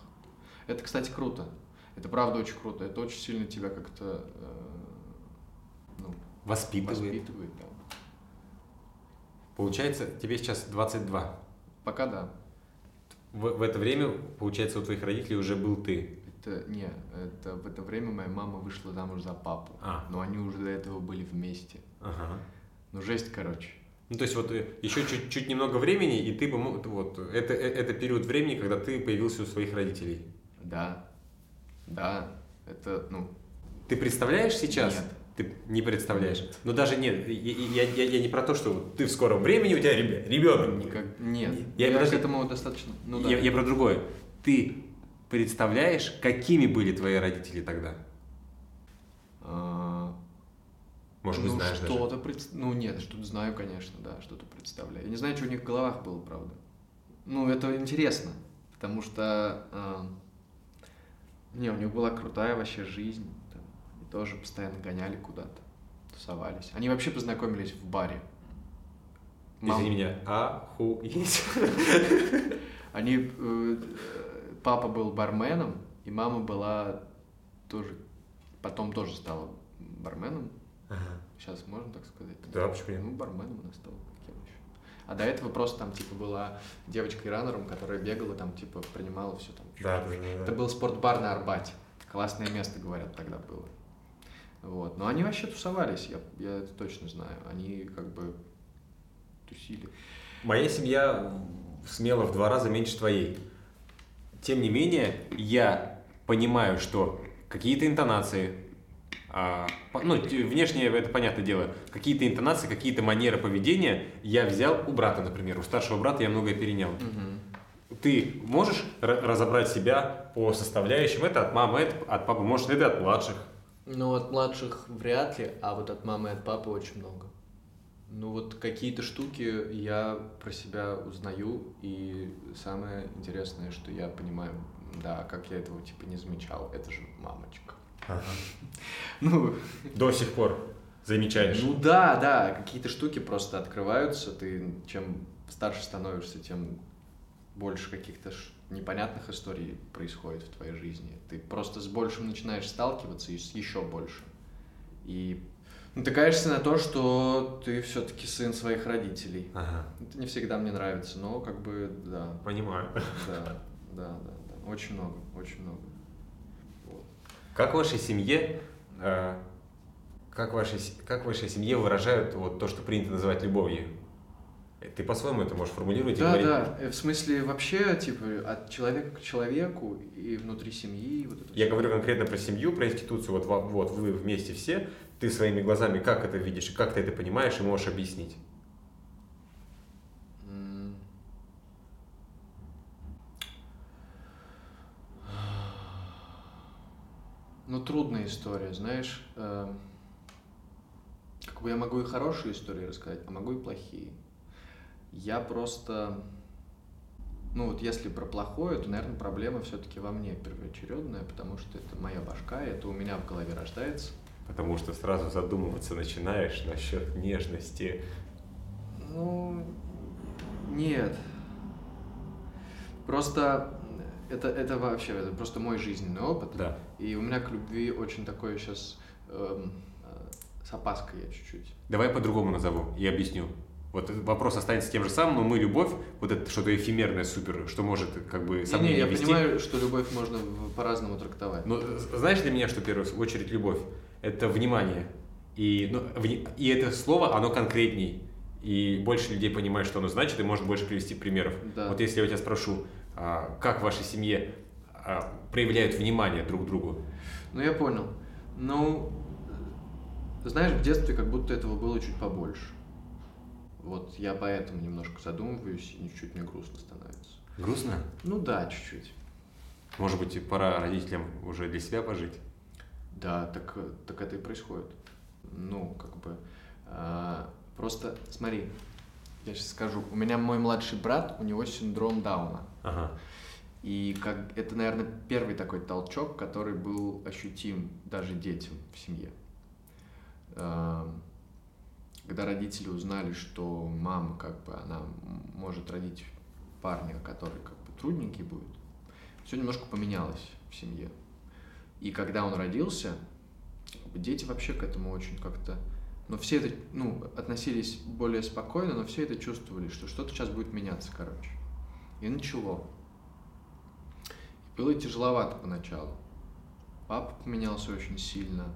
Это, кстати, круто. Это правда очень круто. Это очень сильно тебя как-то э, ну, Воспитывает. воспитывает. Да. Получается, тебе сейчас 22. Пока да. В, в это время, получается, у твоих родителей уже был ты. Это не, это в это время моя мама вышла замуж за папу. А. Но они уже до этого были вместе. Ага. Ну жесть, короче. Ну, то есть вот э, еще чуть-чуть немного времени, и ты бы мог, вот, это, э, это период времени, когда ты появился у своих родителей. Да. Да. Это, ну, Ты представляешь сейчас? Нет. Ты не представляешь. Но даже нет, я, я, я, не про то, что ты в скором времени, у тебя ребенок. никак... Нет. Я- Я, подожди. к этому достаточно... Ну да. я, я про другое. Ты представляешь, какими были твои родители тогда? А, Может быть, ну, знаешь даже. что-то пред- Ну, нет, что-то знаю, конечно, да, что-то представляю. Я не знаю, что у них в головах было, правда. Ну, это интересно, потому что... а, Не, у них была крутая вообще жизнь. Тоже постоянно гоняли куда-то, тусовались. Они вообще познакомились в баре. Мам- Извини меня, охуеть. Они... э, Папа был барменом, и мама была тоже... Потом тоже стала барменом. Ага. Сейчас можно так сказать? Да, почему нет? Ну, барменом она стала. Кем еще? А до этого просто там, типа, была девочкой-раннером, которая бегала, там, типа, принимала все там. Да, да, да, да. Это был спортбар на Арбате. Классное место, говорят, тогда было. Вот. Но они вообще тусовались, я, я это точно знаю. Они как бы тусили. Моя семья смело в два раза меньше твоей. Тем не менее, я понимаю, что какие-то интонации, а, ну, т- внешне это понятное дело, какие-то интонации, какие-то манеры поведения я взял у брата, например. У старшего брата я многое перенял. Ты можешь ра- разобрать себя по составляющим? Это от мамы, это от папы, может, это от младших. Ну, от младших вряд ли, а вот от мамы и от папы очень много. Ну, вот какие-то штуки я про себя узнаю, и самое интересное, что я понимаю, да, как я этого типа не замечал, это же мамочка. Ну, До сих пор замечаешь. ну да, да, какие-то штуки просто открываются, ты чем старше становишься, тем больше каких-то непонятных историй происходит в твоей жизни. Ты просто с большим начинаешь сталкиваться и с еще больше. И натыкаешься на то, что ты все-таки сын своих родителей. Ага, Это не всегда мне нравится, но как бы да, понимаю. да, да, да, да. Очень много, очень много. Вот. Как в вашей семье, э, как в вашей, как в вашей семье выражают вот то, что принято называть любовью? Э, Ты по-своему это можешь формулировать и Да, говорить? да. Э, В смысле, вообще, типа, от человека к человеку и внутри семьи. Вот это Я всё. говорю конкретно про семью, про институцию. Вот, во- вот вы вместе все, ты своими глазами как это видишь, и как ты это понимаешь и можешь объяснить? Ну, трудная история, знаешь. эм, Как бы я могу и хорошие истории рассказать, а могу и плохие. Я просто... Ну, вот если про плохое, то, наверное, проблема все-таки во мне первоочередная, потому что это моя башка, это у меня в голове рождается. Потому что сразу задумываться начинаешь насчет нежности. Ну, нет. Просто это, это вообще, это просто мой жизненный опыт. Да. И у меня к любви очень такое сейчас с опаской я чуть-чуть. Давай по-другому назову и объясню. Вот вопрос останется тем же самым, но мы любовь, вот это что-то эфемерное, супер, что может как бы Не, сомнения не, я вести. понимаю, что любовь можно по-разному трактовать. Но э, знаешь для меня, что в первую очередь любовь? Это внимание. И, ну, и это слово, оно конкретней. и больше людей понимает, что оно значит, и может больше привести примеров. Да. Вот если я тебя спрошу, а, как в вашей семье а, проявляют внимание друг к другу? Ну, я понял. Ну, знаешь, в детстве как будто этого было чуть побольше. Вот я поэтому немножко задумываюсь, и чуть-чуть мне грустно становится. Грустно? Ну да, чуть-чуть. Может быть, пора родителям уже для себя пожить? Да, так, э, так это и происходит. Ну, как бы, а, просто смотри, я сейчас скажу. У меня мой младший брат, у него синдром Дауна. Ага. И как это, наверное, первый такой толчок, который был ощутим даже детям в семье. Эм, Когда родители узнали, что мама, как бы, она может родить парня, который как бы трудненький будет, все немножко поменялось в семье. И когда он родился, дети вообще к этому очень как-то... Но все это, ну, относились более спокойно, но все это чувствовали, что что-то сейчас будет меняться, короче. И начало. Было тяжеловато поначалу. Папа поменялся очень сильно.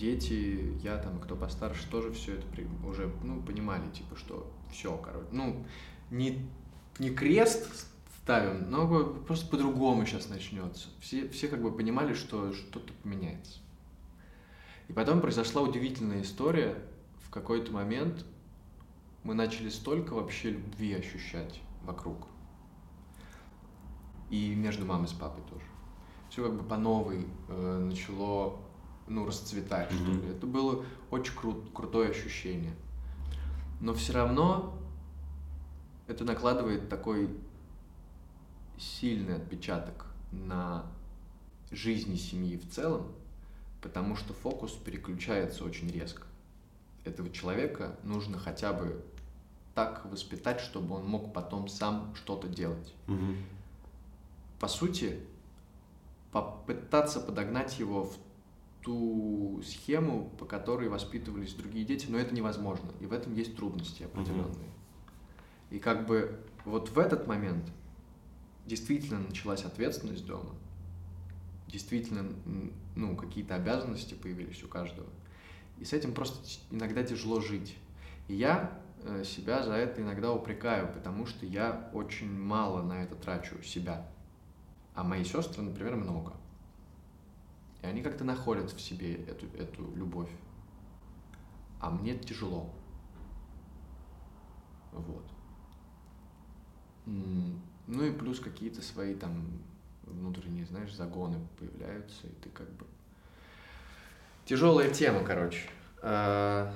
Дети, я там, кто постарше, тоже все это уже, ну, понимали, типа, что все, короче. Ну, не, не крест ставим, но просто по-другому сейчас начнется. Все, все как бы понимали, что что-то поменяется. И потом произошла удивительная история. В какой-то момент мы начали столько вообще любви ощущать вокруг. И между мамой с папой тоже. Все как бы по новой э, начало ну, расцветать, что Мгм. ли. Это было очень кру- крутое ощущение. Но все равно это накладывает такой сильный отпечаток на жизни семьи в целом, потому что фокус переключается очень резко. Этого человека нужно хотя бы так воспитать, чтобы он мог потом сам что-то делать. Мгм. По сути, попытаться подогнать его в ту схему, по которой воспитывались другие дети, но это невозможно. И в этом есть трудности определенные. И как бы вот в этот момент действительно началась ответственность дома, действительно, ну, какие-то обязанности появились у каждого. И с этим просто иногда тяжело жить. И я э, себя за это иногда упрекаю, потому что я очень мало на это трачу себя. А мои сестры, например, много. И они как-то находят в себе эту, эту любовь. А мне тяжело. Вот. Ну и плюс какие-то свои там внутренние, знаешь, загоны появляются, и ты как бы... Тяжелая тема, короче. А,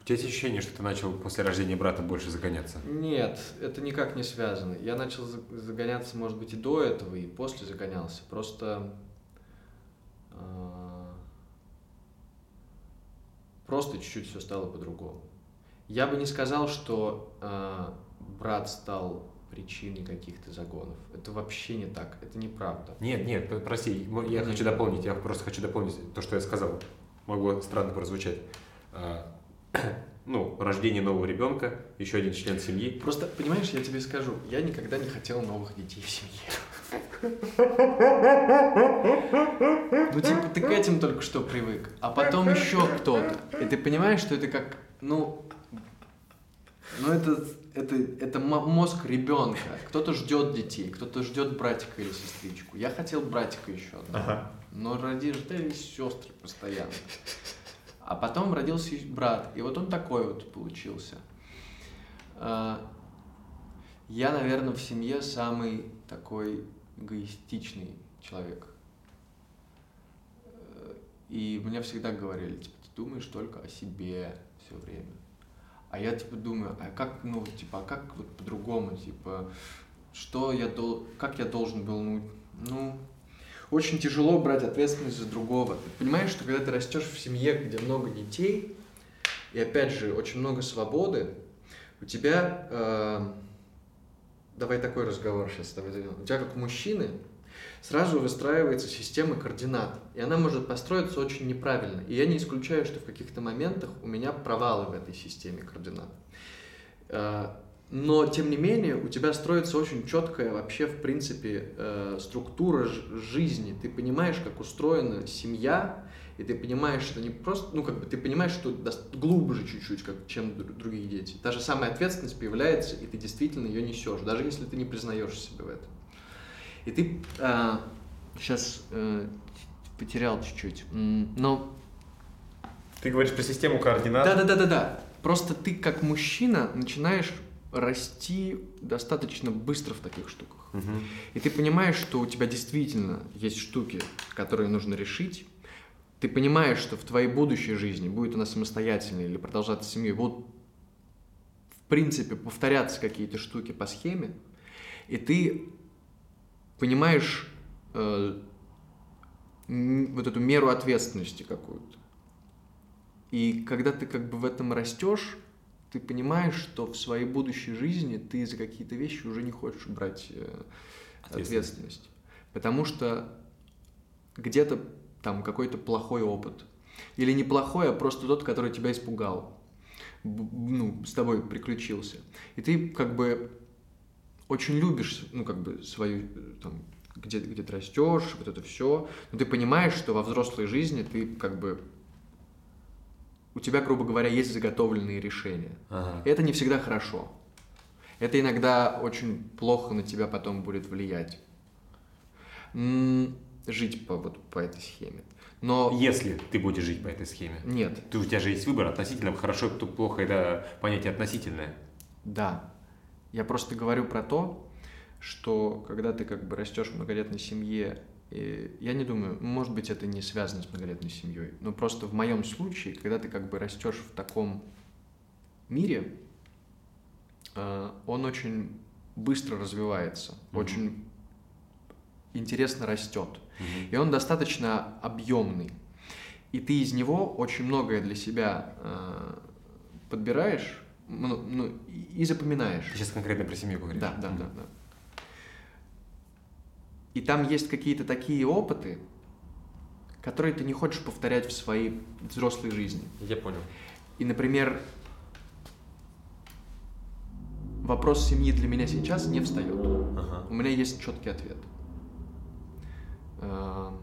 У тебя есть ощущение, что ты начал после рождения брата больше загоняться? Нет, это никак не связано. Я начал за- загоняться, может быть, и до этого, и после загонялся. Просто... а, Просто чуть-чуть все стало по-другому. Я бы не сказал, что а, брат стал причиной каких-то загонов. Это вообще не так. Это неправда. Нет, нет, прости, я хочу дополнить, я просто хочу дополнить то, что я сказал. Могло странно прозвучать. А, Ну, рождение нового ребенка, еще один член семьи. Просто, понимаешь, я тебе скажу, я никогда не хотел новых детей в семье. Ну, типа, ты к этим только что привык, а потом еще кто-то. И ты понимаешь, что это как, ну, ну это, это, это мо- мозг ребенка. Кто-то ждет детей, кто-то ждет братика или сестричку. Я хотел братика еще одного. Ага. Но рождались сестры постоянно. А потом родился и брат, и вот он такой вот получился. А, Я, наверное, в семье самый такой эгоистичный человек. И мне всегда говорили, типа, ты думаешь только о себе все время. А я, типа, думаю, а как, ну, типа, а как вот по-другому, типа, что я дол... как я должен был, ну, ну, очень тяжело брать ответственность за другого. Ты понимаешь, что когда ты растешь в семье, где много детей, и опять же очень много свободы, у тебя, э, давай такой разговор сейчас с тобой у тебя как мужчины сразу выстраивается система координат, и она может построиться очень неправильно. И я не исключаю, что в каких-то моментах у меня провалы в этой системе координат. Э, Но, тем не менее, у тебя строится очень четкая вообще, в принципе, э, структура жизни. Ты понимаешь, как устроена семья, и ты понимаешь, что не просто, ну, как бы, ты понимаешь, что глубже чуть-чуть, как, чем др- другие дети. Та же самая ответственность появляется, и ты действительно ее несешь, даже если ты не признаешь себе в этом. И ты сейчас потерял чуть-чуть, но Ты говоришь про систему координат. да, да, да, да, да. Просто ты как мужчина начинаешь расти достаточно быстро в таких штуках. Мгм. И ты понимаешь, что у тебя действительно есть штуки, которые нужно решить. Ты понимаешь, что в твоей будущей жизни, будет она самостоятельной или продолжаться семьей, будут в принципе повторяться какие-то штуки по схеме, и ты понимаешь э, вот эту меру ответственности какую-то. И когда ты как бы в этом растешь, ты понимаешь, что в своей будущей жизни ты за какие-то вещи уже не хочешь брать э, Ответственность. ответственность. Потому что где-то там какой-то плохой опыт. Или не плохой, а просто тот, который тебя испугал. Ну, с тобой приключился. И ты как бы очень любишь, ну, как бы свою, э, там, где, где ты растешь, вот это все. Но ты понимаешь, что во взрослой жизни ты как бы у тебя, грубо говоря, есть заготовленные решения. Ага. И это не всегда хорошо. Это иногда очень плохо на тебя потом будет влиять. Жить по, вот, по этой схеме. Но Если ты будешь жить по этой схеме. нет, Ты, у тебя же есть выбор относительно хорошо, то плохо, это понятие относительное. да. Я просто говорю про то, что когда ты как бы растешь в многодетной семье, и я не думаю, может быть, это не связано с многодетной семьей, но просто в моем случае, когда ты как бы растешь в таком мире, э, он очень быстро развивается, Мгм. очень интересно растет. Мгм. И он достаточно объемный. И ты из него очень многое для себя э, подбираешь ну, ну, и- запоминаешь. Ты сейчас конкретно про семью говоришь. Да, да, Мгм. да, да. И там есть какие-то такие опыты, которые ты не хочешь повторять в своей взрослой жизни. Я понял. И, например, вопрос семьи для меня сейчас не встает. Ага. У меня есть четкий ответ. Эм,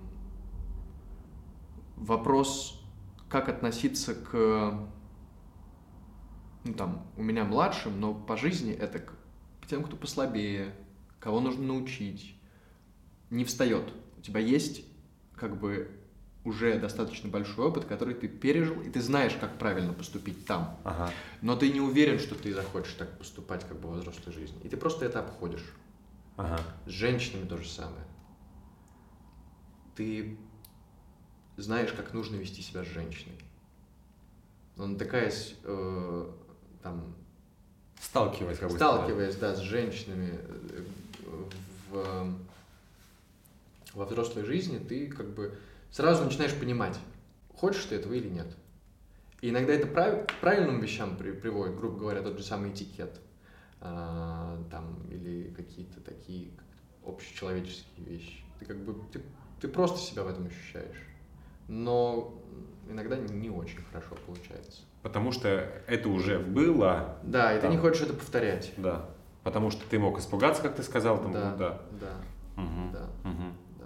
Вопрос, как относиться к, ну там, у меня младшим, но по жизни это к тем, кто послабее, кого нужно научить, не встает. У тебя есть как бы уже достаточно большой опыт, который ты пережил, и ты знаешь, как правильно поступить там. Ага. Но ты не уверен, что ты захочешь так поступать как бы во взрослой жизни. И ты просто это обходишь. Ага. С женщинами то же самое. Ты знаешь, как нужно вести себя с женщиной. Но натыкаясь, э, там, Сталкиваясь, как бы сталкиваясь, да, с женщинами э, в, во взрослой жизни, ты как бы сразу начинаешь понимать, хочешь ты этого или нет. И иногда это прав- к правильным вещам при- приводит, грубо говоря, тот же самый этикет, а, там, или какие-то такие общечеловеческие вещи. Ты как бы, ты, ты просто себя в этом ощущаешь. Но иногда не очень хорошо получается. Потому что это уже было, Да, и ты Да. не хочешь это повторять. да. Потому что ты мог испугаться, как ты сказал, там, Да, да. да, Мгм. да, Мгм. да.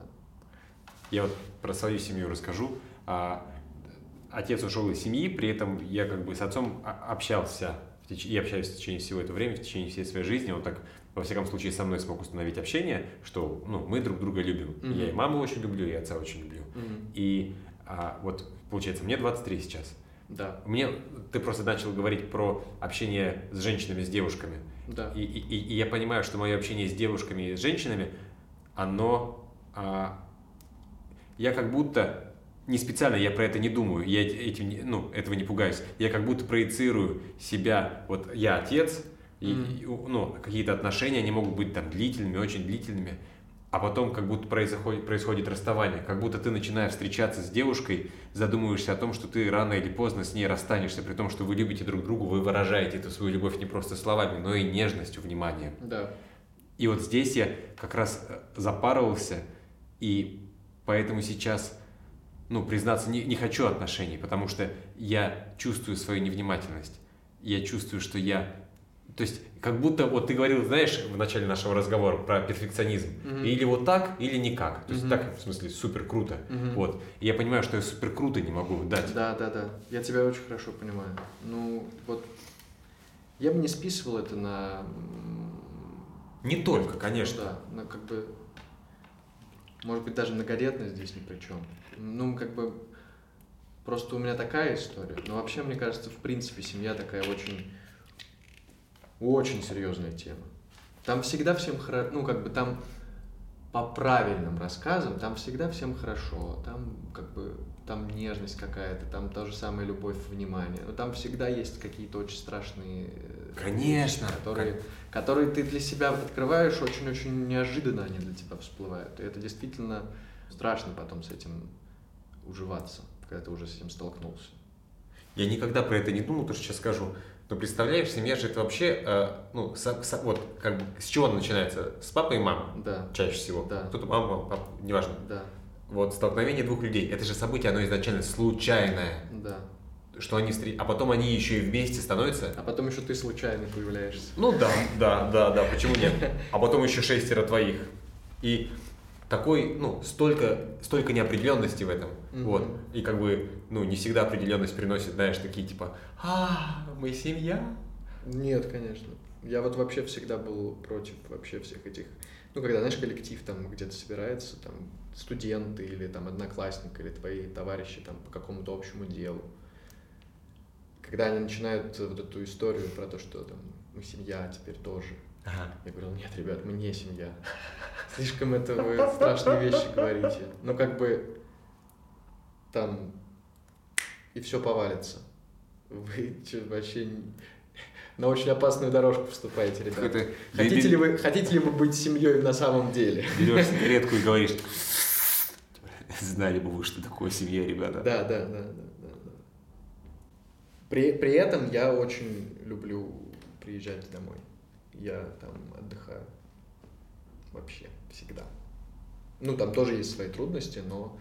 Я вот про свою семью расскажу. А, Отец ушел из семьи, при этом я как бы с отцом о- общался в теч- и общаюсь в течение всего этого времени, в течение всей своей жизни. Он так, во всяком случае, со мной смог установить общение, что ну, мы друг друга любим. Мгм. Я и маму очень люблю, и отца очень люблю. Мгм. И а, вот, получается, мне 23 сейчас. Да, Мне, ты просто начал говорить про общение с женщинами, с девушками. да. И, и- и- я понимаю, что мое общение с девушками и с женщинами, оно... а, я как будто... Не специально я про это не думаю, я эти- этим, ну, этого не пугаюсь. Я как будто проецирую себя, вот я отец, Мгм. и, ну, какие-то отношения, они могут быть там длительными, очень длительными, а потом как будто происходит, происходит расставание, как будто ты начинаешь встречаться с девушкой, задумываешься о том, что ты рано или поздно с ней расстанешься, при том, что вы любите друг друга, вы выражаете эту свою любовь не просто словами, но и нежностью, вниманием. Да. И вот здесь я как раз э, запарывался, и поэтому сейчас, ну, признаться, не, не хочу отношений, потому что я чувствую свою невнимательность. Я чувствую, что я То есть, как будто, вот ты говорил, знаешь, в начале нашего разговора про перфекционизм. Мгм. Или вот так, или никак. То есть, Мгм. так, в смысле, супер круто. Мгм. Вот. И я понимаю, что я супер круто не могу дать. Да, да, да. Я тебя очень хорошо понимаю. Ну, вот я бы не списывал это на... Не только, конечно. Да, на как бы... Может быть, даже многодетность здесь ни при чем. Ну, как бы... Просто у меня такая история. Но вообще, мне кажется, в принципе, семья такая очень... Очень серьезная тема. Там всегда всем хорошо... Ну, как бы там по правильным рассказам, там всегда всем хорошо. Там как бы... Там нежность какая-то, там та же самая любовь, внимание. Но там всегда есть какие-то очень страшные... э, Конечно. вещи, Которые, которые ты для себя открываешь, очень-очень неожиданно они для тебя всплывают. И это действительно страшно потом с этим уживаться, когда ты уже с этим столкнулся. Я никогда про это не думал, то, что сейчас скажу. Но представляешь, семья же это вообще, э, ну, со- со- вот, как бы, с чего она начинается? С папой и мамой Да, чаще всего. Да. Кто-то мама, мама, папа, неважно. да, Вот, столкновение двух людей. Это же событие, оно изначально случайное. да. Что они встретились, а потом они еще и вместе становятся. А потом еще ты случайно появляешься. Ну да, да, да, да, почему нет? А потом еще шестеро твоих. И такой, ну, столько, столько неопределенности в этом. Мгм. Вот. И как бы, ну, не всегда определенность приносит, знаешь, такие типа, а, мы семья. Нет, конечно. Я вот вообще всегда был против вообще всех этих... Ну, когда, знаешь, коллектив там где-то собирается, там, студенты или там одноклассник, или твои товарищи там по какому-то общему делу. Когда они начинают вот эту историю про то, что там мы семья теперь тоже. Ага. Я говорил, нет, ребят, мы не семья. Слишком это вы страшные вещи говорите. Ну, как бы там и все повалится. Вы вообще на очень опасную дорожку вступаете, ребята. Хотите ли, вы, хотите ли вы быть семьей на самом деле? Берешь сигаретку и говоришь, знали бы вы, что такое семья, ребята. Да, да, да, да, да. При, при этом я очень люблю приезжать домой. Я там отдыхаю. Вообще, всегда. Ну, там тоже есть свои трудности, но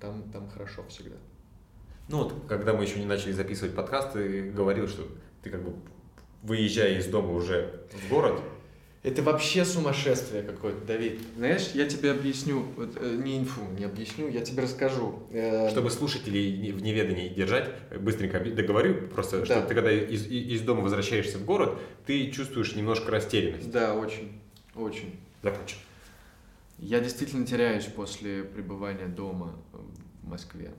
там, там хорошо всегда. Ну вот, когда мы еще не начали записывать подкаст, ты говорил, что ты как бы выезжая из дома уже в город, Это вообще сумасшествие какое-то, Давид. Знаешь, я тебе объясню, вот, э, не инфу, не объясню, я тебе расскажу. Э, чтобы слушателей в неведании держать, быстренько объ- договорю, просто, Да. что ты когда из, из дома возвращаешься в город, ты чувствуешь немножко растерянность. Да, очень, очень. Закончил. Я действительно теряюсь после пребывания дома в Москве.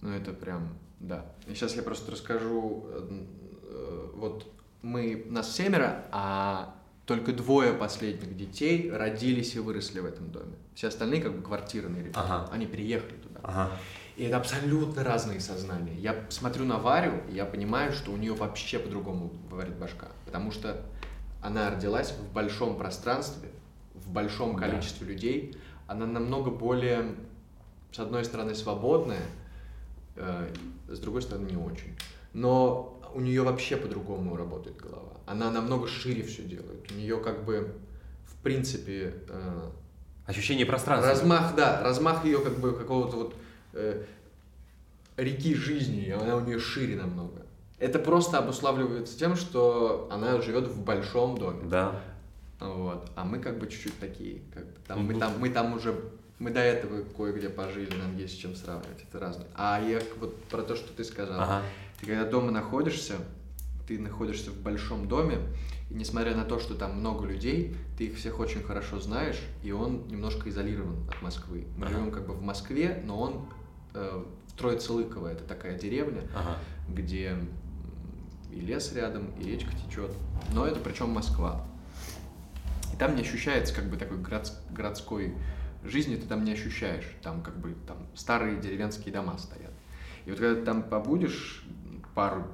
Ну, это прям, да. И сейчас я просто расскажу. э, э, Вот мы, нас семеро, а только двое последних детей родились и выросли в этом доме. Все остальные как бы квартирные ребята. Ага. Они приехали туда. Ага. И это абсолютно разные сознания. Я смотрю на Варю, и я понимаю, что у нее вообще по-другому говорит башка. Потому что она родилась в большом пространстве, в большом Да. количестве людей. Она намного более, с одной стороны, свободная, э, с другой стороны, не очень. Но у нее вообще по-другому работает голова. Она намного шире все делает. У нее как бы, в принципе, э, Ощущение пространства. Размах, да, размах ее как бы какого-то вот э, реки жизни, она у нее шире намного. Это просто обуславливается тем, что она живет в большом доме. Да. Вот. А мы как бы чуть-чуть такие. Как бы, там, мы, там, мы там уже, мы до этого кое-где пожили, нам есть с чем сравнивать, это разное. А я вот про то, что ты сказал. Ага. Ты когда дома находишься, ты находишься в большом доме, и несмотря на то, что там много людей, ты их всех очень хорошо знаешь, и он немножко изолирован от Москвы. Мы Ага. живем как бы в Москве, но он э, в Троицелыково, это такая деревня, Ага. где и лес рядом, и речка течет. Но это причем Москва. Там не ощущается как бы такой городс- городской жизни, ты там не ощущаешь. Там как бы там старые деревенские дома стоят. И вот когда ты там побудешь пару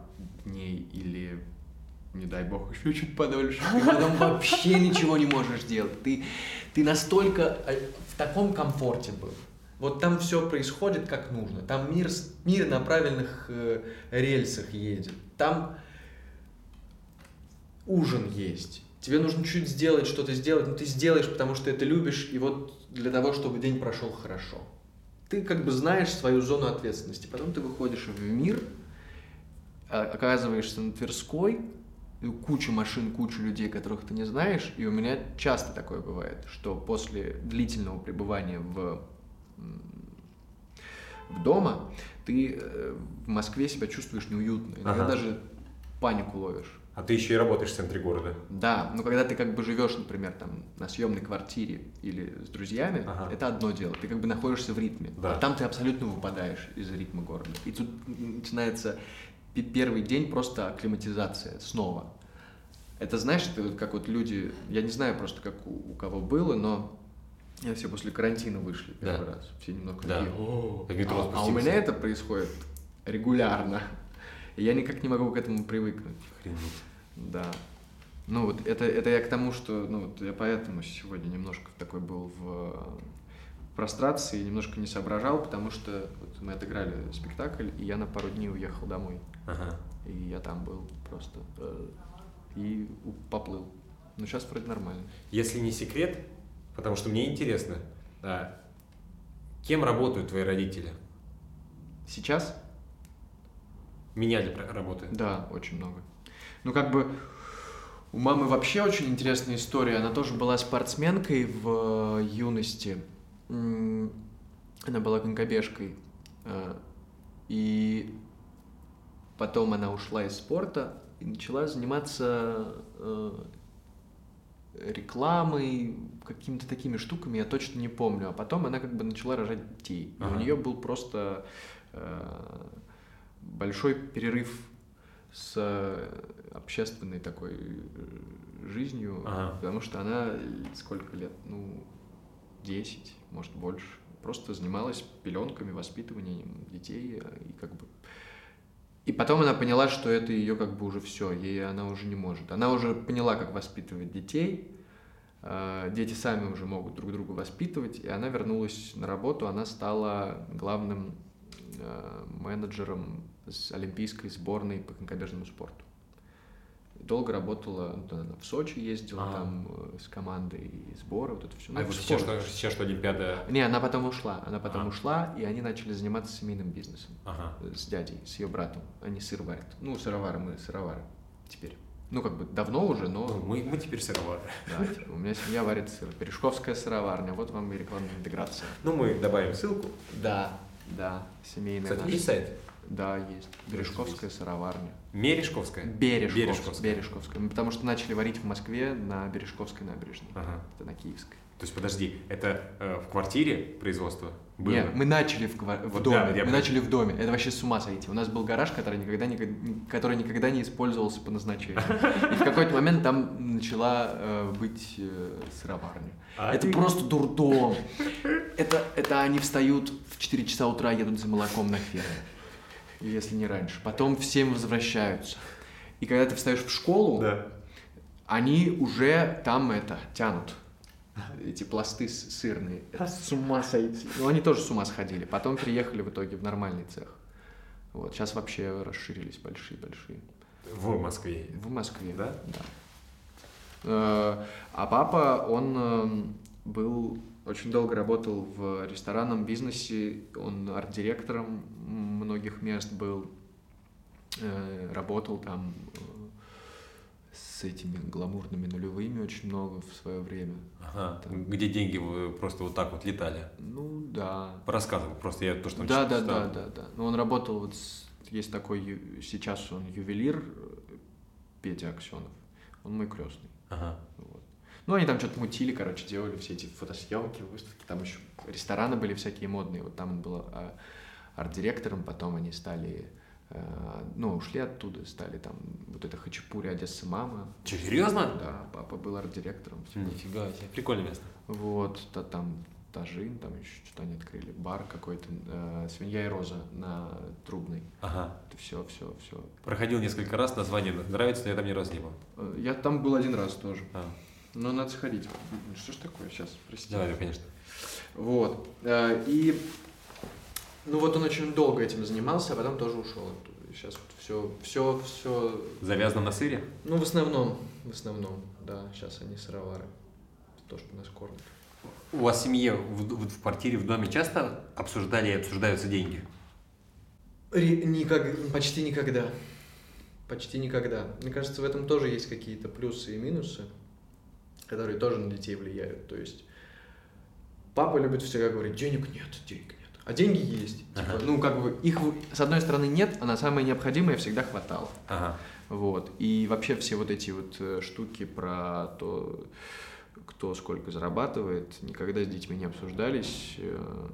дней или, не дай бог, еще чуть подольше, ты потом вообще ничего не можешь делать. Ты, ты настолько э, в таком комфорте был. Вот там все происходит как нужно. Там мир, мир на правильных э, рельсах едет. Там ужин есть. Тебе нужно чуть сделать, что-то сделать, но ты сделаешь, потому что это любишь, и вот для того, чтобы день прошел хорошо. Ты как бы знаешь свою зону ответственности. Потом ты выходишь в мир, а- оказываешься на Тверской, кучу машин, кучу людей, которых ты не знаешь, и у меня часто такое бывает, что после длительного пребывания в, в дома ты э, в Москве себя чувствуешь неуютно, иногда Ага. даже панику ловишь. А ты еще и работаешь в центре города. Да, но когда ты как бы живешь, например, там на съемной квартире или с друзьями, Ага. это одно дело. Ты как бы находишься в ритме. Да. А там ты абсолютно выпадаешь из ритма города. И тут начинается первый день просто акклиматизация снова. Это знаешь, это вот как вот люди, я не знаю просто, как у, у кого было, но все после карантина вышли первый Да. раз. Все немного Да. такие, «О». А, а у меня это происходит регулярно. И я никак не могу к этому привыкнуть. Охренеть. Да. Ну вот это, это я к тому, что ну вот я поэтому сегодня немножко такой был в прострации, немножко не соображал, потому что вот мы отыграли спектакль, и я на пару дней уехал домой. Ага. И я там был просто. э, И поплыл. Но сейчас вроде нормально. Если не секрет, потому что мне интересно, а, кем работают твои родители? Сейчас? Меняли работы? Да, очень много. Ну, как бы у мамы вообще очень интересная история. Она тоже была спортсменкой в э, юности. Она была конькобежкой. Э, И потом она ушла из спорта и начала заниматься э, рекламой, какими-то такими штуками, я точно не помню. А потом она как бы начала рожать детей. И Ага. у нее был просто большой перерыв с общественной такой э, жизнью, Ага. потому что она сколько лет, ну, 10, может больше, просто занималась пеленками, воспитыванием детей э, и как бы и потом она поняла, что это ее как бы уже все, ей она уже не может. Она уже поняла, как воспитывать детей, э, дети сами уже могут друг друга воспитывать, и она вернулась на работу, она стала главным менеджером с олимпийской сборной по конькобежному спорту. Долго работала, ну, она в Сочи ездила А. там э, с командой и сборы, вот это все. А вот сейчас что, сейчас что Олимпиада? Не, она потом ушла, она потом А. ушла, и они начали заниматься семейным бизнесом Ага. с дядей, с ее братом. Они сыр варят. Ну, сыровары мы, сыровары теперь. Ну, как бы давно уже, Ну, но мы, мы теперь сыровары. да, типа, у меня семья варит сыр. Пирожковская сыроварня, вот вам и рекламная интеграция. Ну, мы добавим ссылку. Да, да, семейная Кстати, есть сайт? Да, есть. Бережковская сыроварня. Мережковская? Бережковская. Бережковская. Бережковская. Потому что начали варить в Москве на Бережковской набережной. Ага. Это на Киевской. То есть, подожди, это э, в квартире производство было? Нет, мы начали в, ква- в Вот доме. да, мы понял. начали в доме. Это вообще с ума сойти. У нас был гараж, который никогда, никогда, который никогда не использовался по назначению. И в какой-то момент там начала э, быть э, сыроварня. А это ты- просто дурдом. Это, это они встают в 4 часа утра, едут за молоком на ферму. Если не раньше. Потом в 7 возвращаются. И когда ты встаешь в школу, Да. они уже там это тянут. Эти пласты с- сырные. Это с ума сойти. Ну, они тоже с ума сходили. Потом приехали в итоге в нормальный цех. Вот, сейчас вообще расширились большие-большие. В Москве. В Москве. Да? Да. Э, А папа, он эм, был, очень долго работал в ресторанном бизнесе, он арт-директором многих мест был, э, работал там э, с этими гламурными нулевыми очень много в свое время. Ага. Там. Где деньги вы просто вот так вот летали? Ну да. По рассказам, просто я то, что Да, да, да, да, да. Ну, он работал вот с- есть такой сейчас он ювелир э, Петя Аксенов. Он мой крестный. Ага. Вот. Ну, они там что-то мутили, короче, делали все эти фотосъемки, выставки. Там еще рестораны были всякие модные. Вот там он был а, арт-директором, потом они стали, э, ну, ушли оттуда, стали там вот это Хачапури, Одесса, мама. Че, серьезно? Да, папа был арт-директором. Нифига себе. Прикольное место. Вот, та- там Тажин, там еще что-то они открыли, бар какой-то, э, Свинья и Роза на Трубной. Ага. Это все, все, все. Проходил несколько раз, название нравится, но я там ни разу не был. Я там был один раз тоже. А, Но надо сходить. Что ж такое сейчас, простите. давай, конечно. Вот. Э, И, ну вот он очень долго этим занимался, а потом тоже ушел оттуда. И Сейчас вот все, все, все, Завязано на сыре? ну в основном, в основном, да, сейчас они сыровары. То, что нас кормят. У вас в семье, в, в- в квартире, в доме часто обсуждали и обсуждаются деньги? никак, почти никогда. Почти никогда. Мне кажется, в этом тоже есть какие-то плюсы и минусы, которые тоже на детей влияют. То есть папа любит всегда говорить, денег нет, денег. А деньги есть. Типа, Ага. ну, как бы их, с одной стороны, нет, а на самое необходимое всегда хватало. Ага. Вот. И вообще все вот эти вот э, штуки про то, кто сколько зарабатывает, никогда с детьми не обсуждались. э.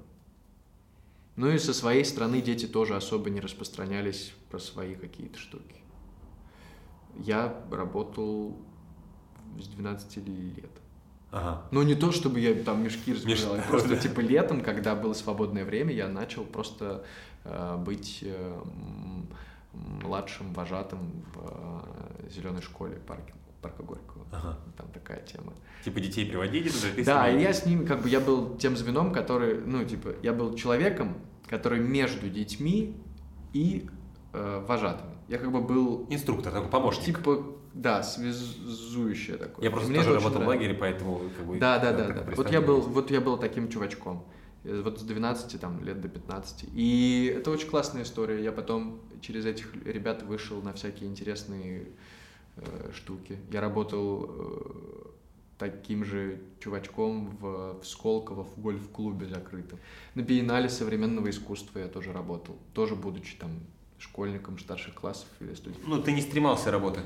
Ну и со своей стороны дети тоже особо не распространялись про свои какие-то штуки. Я работал с 12 лет. Ага. Ну, не то, чтобы я там мешки разбирал, Меш- просто типа летом, когда было свободное время, я начал просто э, быть э, младшим вожатым в зеленой школе парка, парка Горького. Ага. Там такая тема. Типа детей приводили туда, ты Да, и я с ними, как бы, я был тем звеном, который, ну, типа, я был человеком, который между детьми и э, вожатыми. Я как бы был, Инструктор, такой помощник. типа, да, связующее такое. я просто Мне тоже очень работал в лагере, поэтому как бы... Да, да, да, да. Вот я был, вот я был таким чувачком. Э, Вот с 12 там, лет до 15. И это очень классная история. Я потом через этих ребят вышел на всякие интересные э, штуки. Я работал э, таким же чувачком в, в Сколково в гольф-клубе закрытом. На биеннале современного искусства я тоже работал. Тоже будучи там школьником старших классов или студентом. Ну, ты не стремался работы.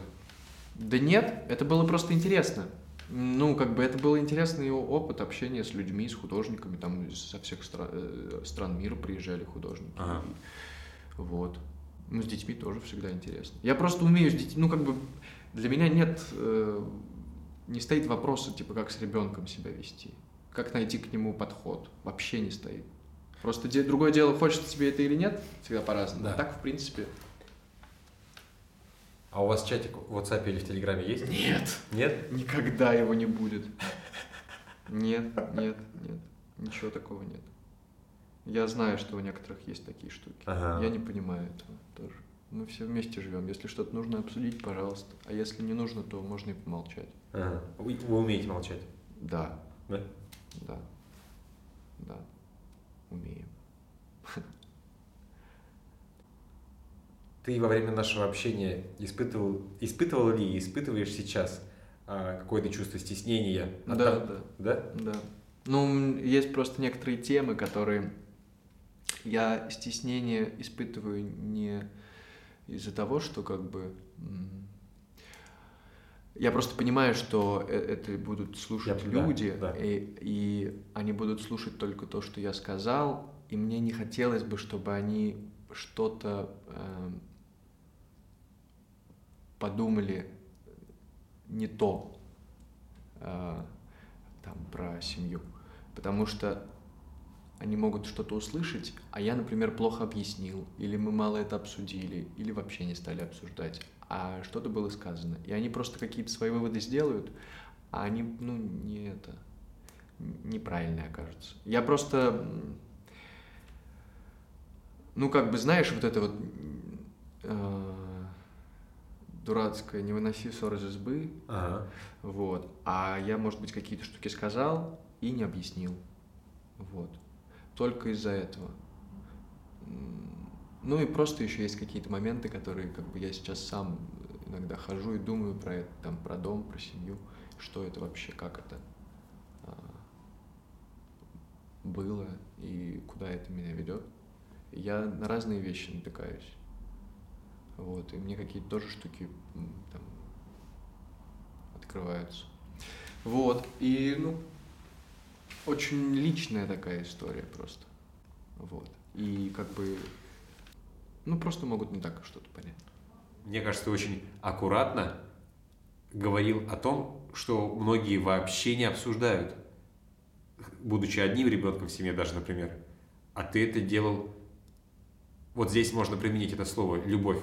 Да нет, это было просто интересно. Ну, как бы это был интересный опыт общения с людьми, с художниками, там со всех стра- э, стран мира приезжали художники. Ага. Вот. Ну, с детьми тоже всегда интересно. Я просто умею с детьми, ну, как бы для меня нет, э, не стоит вопроса, типа, как с ребенком себя вести, как найти к нему подход, вообще не стоит. Просто де- другое дело, хочется тебе это или нет, всегда по-разному. Да. А так, в принципе, А у вас чатик в WhatsApp или в Телеграме есть? нет. Нет? Никогда его не будет. Нет, нет, нет. Ничего такого нет. Я знаю, что у некоторых есть такие штуки. Ага. Я не понимаю этого тоже. Мы все вместе живем. Если что-то нужно обсудить, пожалуйста. А если не нужно, то можно и помолчать. Ага. Вы, вы умеете молчать? Да, Да? да, да. Умеем. Ты во время нашего общения испытывал, испытывал ли и испытываешь сейчас а, какое-то чувство стеснения? Да, того- да. Да? Да. Ну, есть просто некоторые темы, которые я стеснение испытываю не из-за того, что как бы... Я просто понимаю, что э- это будут слушать Я- да, люди, да. И, и они будут слушать только то, что я сказал, и мне не хотелось бы, чтобы они что-то эм, подумали не то э, там про семью, потому что они могут что-то услышать, а я, например, плохо объяснил, или мы мало это обсудили, или вообще не стали обсуждать, а что-то было сказано, и они просто какие-то свои выводы сделают, а они, ну, не это, неправильные окажутся. Я просто, ну, как бы, знаешь, вот это вот э, дурацкое «не выноси ссор из избы», Ага. вот. А я, может быть, какие-то штуки сказал и не объяснил. Вот. Только из-за этого. Ну и просто еще есть какие-то моменты, которые как бы я сейчас сам иногда хожу и думаю про это, там, про дом, про семью, что это вообще, как это а, было и куда это меня ведет. Я на разные вещи натыкаюсь. Вот, и мне какие-то тоже штуки там, открываются. Вот, и, ну, очень личная такая история просто. Вот. И как бы, ну, просто могут не так что-то понять. Мне кажется, ты очень аккуратно говорил о том, что многие вообще не обсуждают, будучи одним ребенком в семье даже, например. А ты это делал... Вот здесь можно применить это слово «любовь».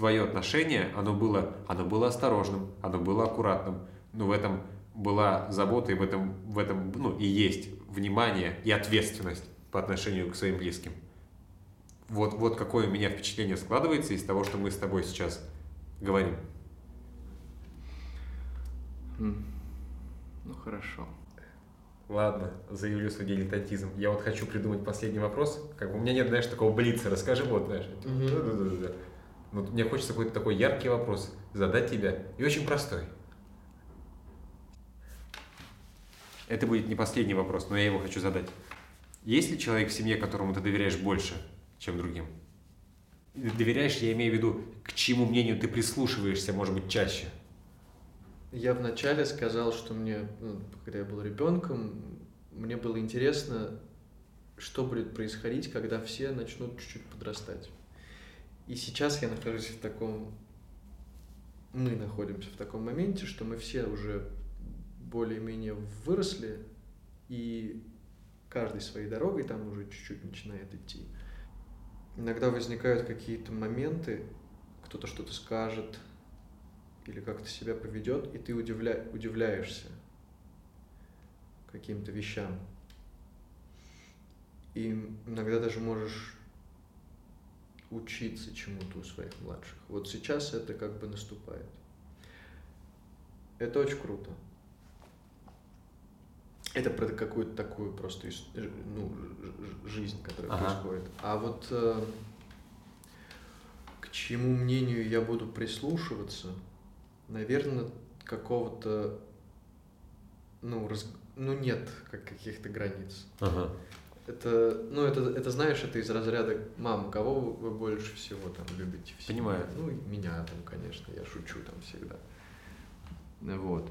Твое отношение, оно было, оно было осторожным, оно было аккуратным, но в этом была забота, и в этом, в этом ну, и есть внимание и ответственность по отношению к своим близким. Вот, вот какое у меня впечатление складывается из того, что мы с тобой сейчас говорим. М. Ну, хорошо. Ладно, заявлю свой дилетантизм. Я вот хочу придумать последний вопрос. Как бы у меня нет, знаешь, такого блица. Расскажи вот, знаешь. Мгм. Вот мне хочется какой-то такой яркий вопрос задать тебе, и очень простой. Это будет не последний вопрос, но я его хочу задать. Есть ли человек в семье, которому ты доверяешь больше, чем другим? Доверяешь, я имею в виду, к чьему мнению ты прислушиваешься, может быть, чаще? Я вначале сказал, что мне, ну, когда я был ребенком, мне было интересно, что будет происходить, когда все начнут чуть-чуть подрастать. И сейчас я нахожусь в таком... Мы находимся в таком моменте, что мы все уже более-менее выросли, и каждой своей дорогой там уже чуть-чуть начинает идти. Иногда возникают какие-то моменты, кто-то что-то скажет или как-то себя поведет, и ты удивля... удивляешься каким-то вещам. И иногда даже можешь учиться чему-то у своих младших. Вот сейчас это как бы наступает. Это очень круто. Это про какую-то такую просто ну, жизнь, которая ага. происходит. А вот э, к чему мнению я буду прислушиваться, наверное, какого-то, ну, раз, ну нет как каких-то границ. Ага. Это, ну, это, это, знаешь, это из разряда «Мам, кого вы больше всего там любите?» все? Понимаю. Ну, меня там, конечно, я шучу там всегда. Вот.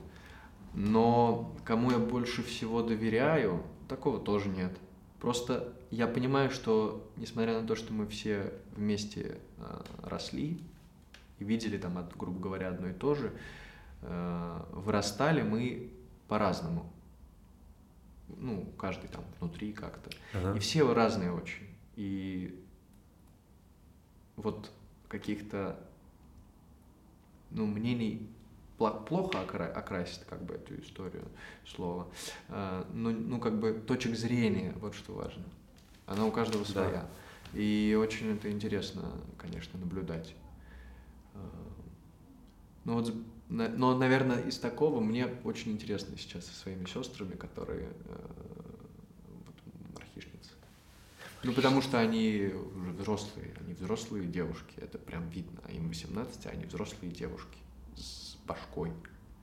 Но кому я больше всего доверяю, такого тоже нет. Просто я понимаю, что несмотря на то, что мы все вместе э, росли и видели там, от, грубо говоря, одно и то же, э, вырастали мы по-разному ну, каждый там внутри как-то. Ага. И все разные очень. И вот каких-то, ну, мнений плохо окра- окрасит как бы эту историю слова. А, ну, ну, как бы точек зрения, вот что важно. Она у каждого своя. Да. И очень это интересно, конечно, наблюдать. А, ну вот но, наверное, из такого мне очень интересно сейчас со своими сестрами, которые э, вот, мархишницы. Ну, потому что они уже взрослые, они взрослые девушки, это прям видно. Им 18, а они взрослые девушки с башкой.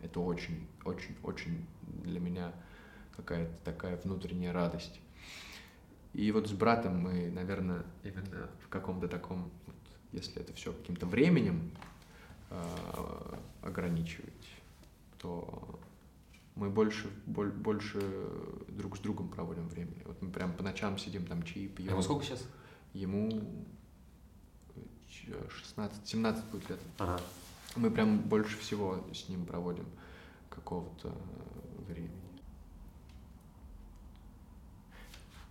Это очень, очень, очень для меня какая-то такая внутренняя радость. И вот с братом мы, наверное, именно в каком-то таком, вот, если это все каким-то временем ограничивать, то мы больше, боль, больше друг с другом проводим времени. Вот мы прям по ночам сидим, там чаи пьем. А ему сколько сейчас? Ему 16, 17 будет лет. Ага. Мы прям больше всего с ним проводим какого-то времени.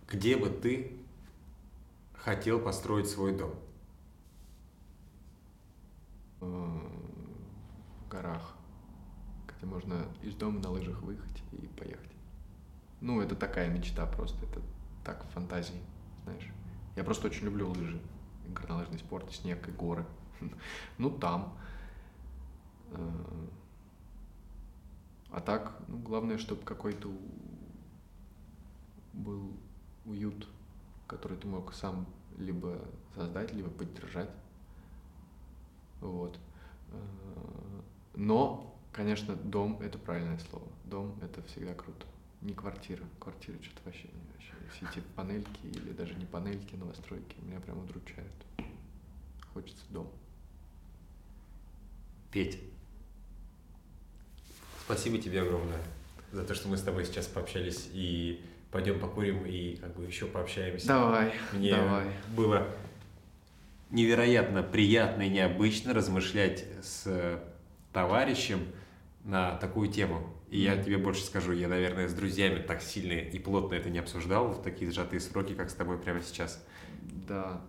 Где бы ты хотел построить свой дом? В горах, где можно из дома на лыжах выехать и поехать. Ну, это такая мечта просто, это так фантазии, знаешь. Я просто очень люблю лыжи, горнолыжный спорт, снег и горы. Ну, там. Э, а так, ну, главное, чтобы какой-то был уют, который ты мог сам либо создать, либо поддержать. Вот. Э, но, конечно, дом — это правильное слово. Дом — это всегда круто. Не квартира. Квартира что-то вообще, вообще. Все эти панельки или даже не панельки, новостройки меня прям удручают. Хочется дом. Петь. Спасибо тебе огромное за то, что мы с тобой сейчас пообщались и пойдем покурим и как бы еще пообщаемся. Давай, Мне давай. было невероятно приятно и необычно размышлять с товарищем на такую тему. И я тебе больше скажу, я, наверное, с друзьями так сильно и плотно это не обсуждал в такие сжатые сроки, как с тобой прямо сейчас. Да,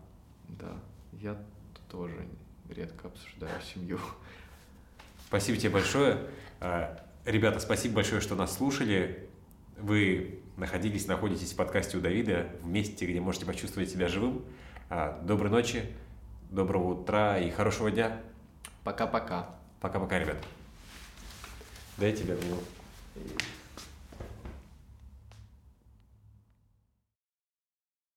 да. Я тоже редко обсуждаю семью. Спасибо тебе большое. А, ребята, спасибо большое, что нас слушали. Вы находились, находитесь в подкасте у Давида, в месте, где можете почувствовать себя живым. А, доброй ночи. Доброго утра и хорошего дня. Пока-пока. Пока-пока, ребят. Дайте тебе обниму.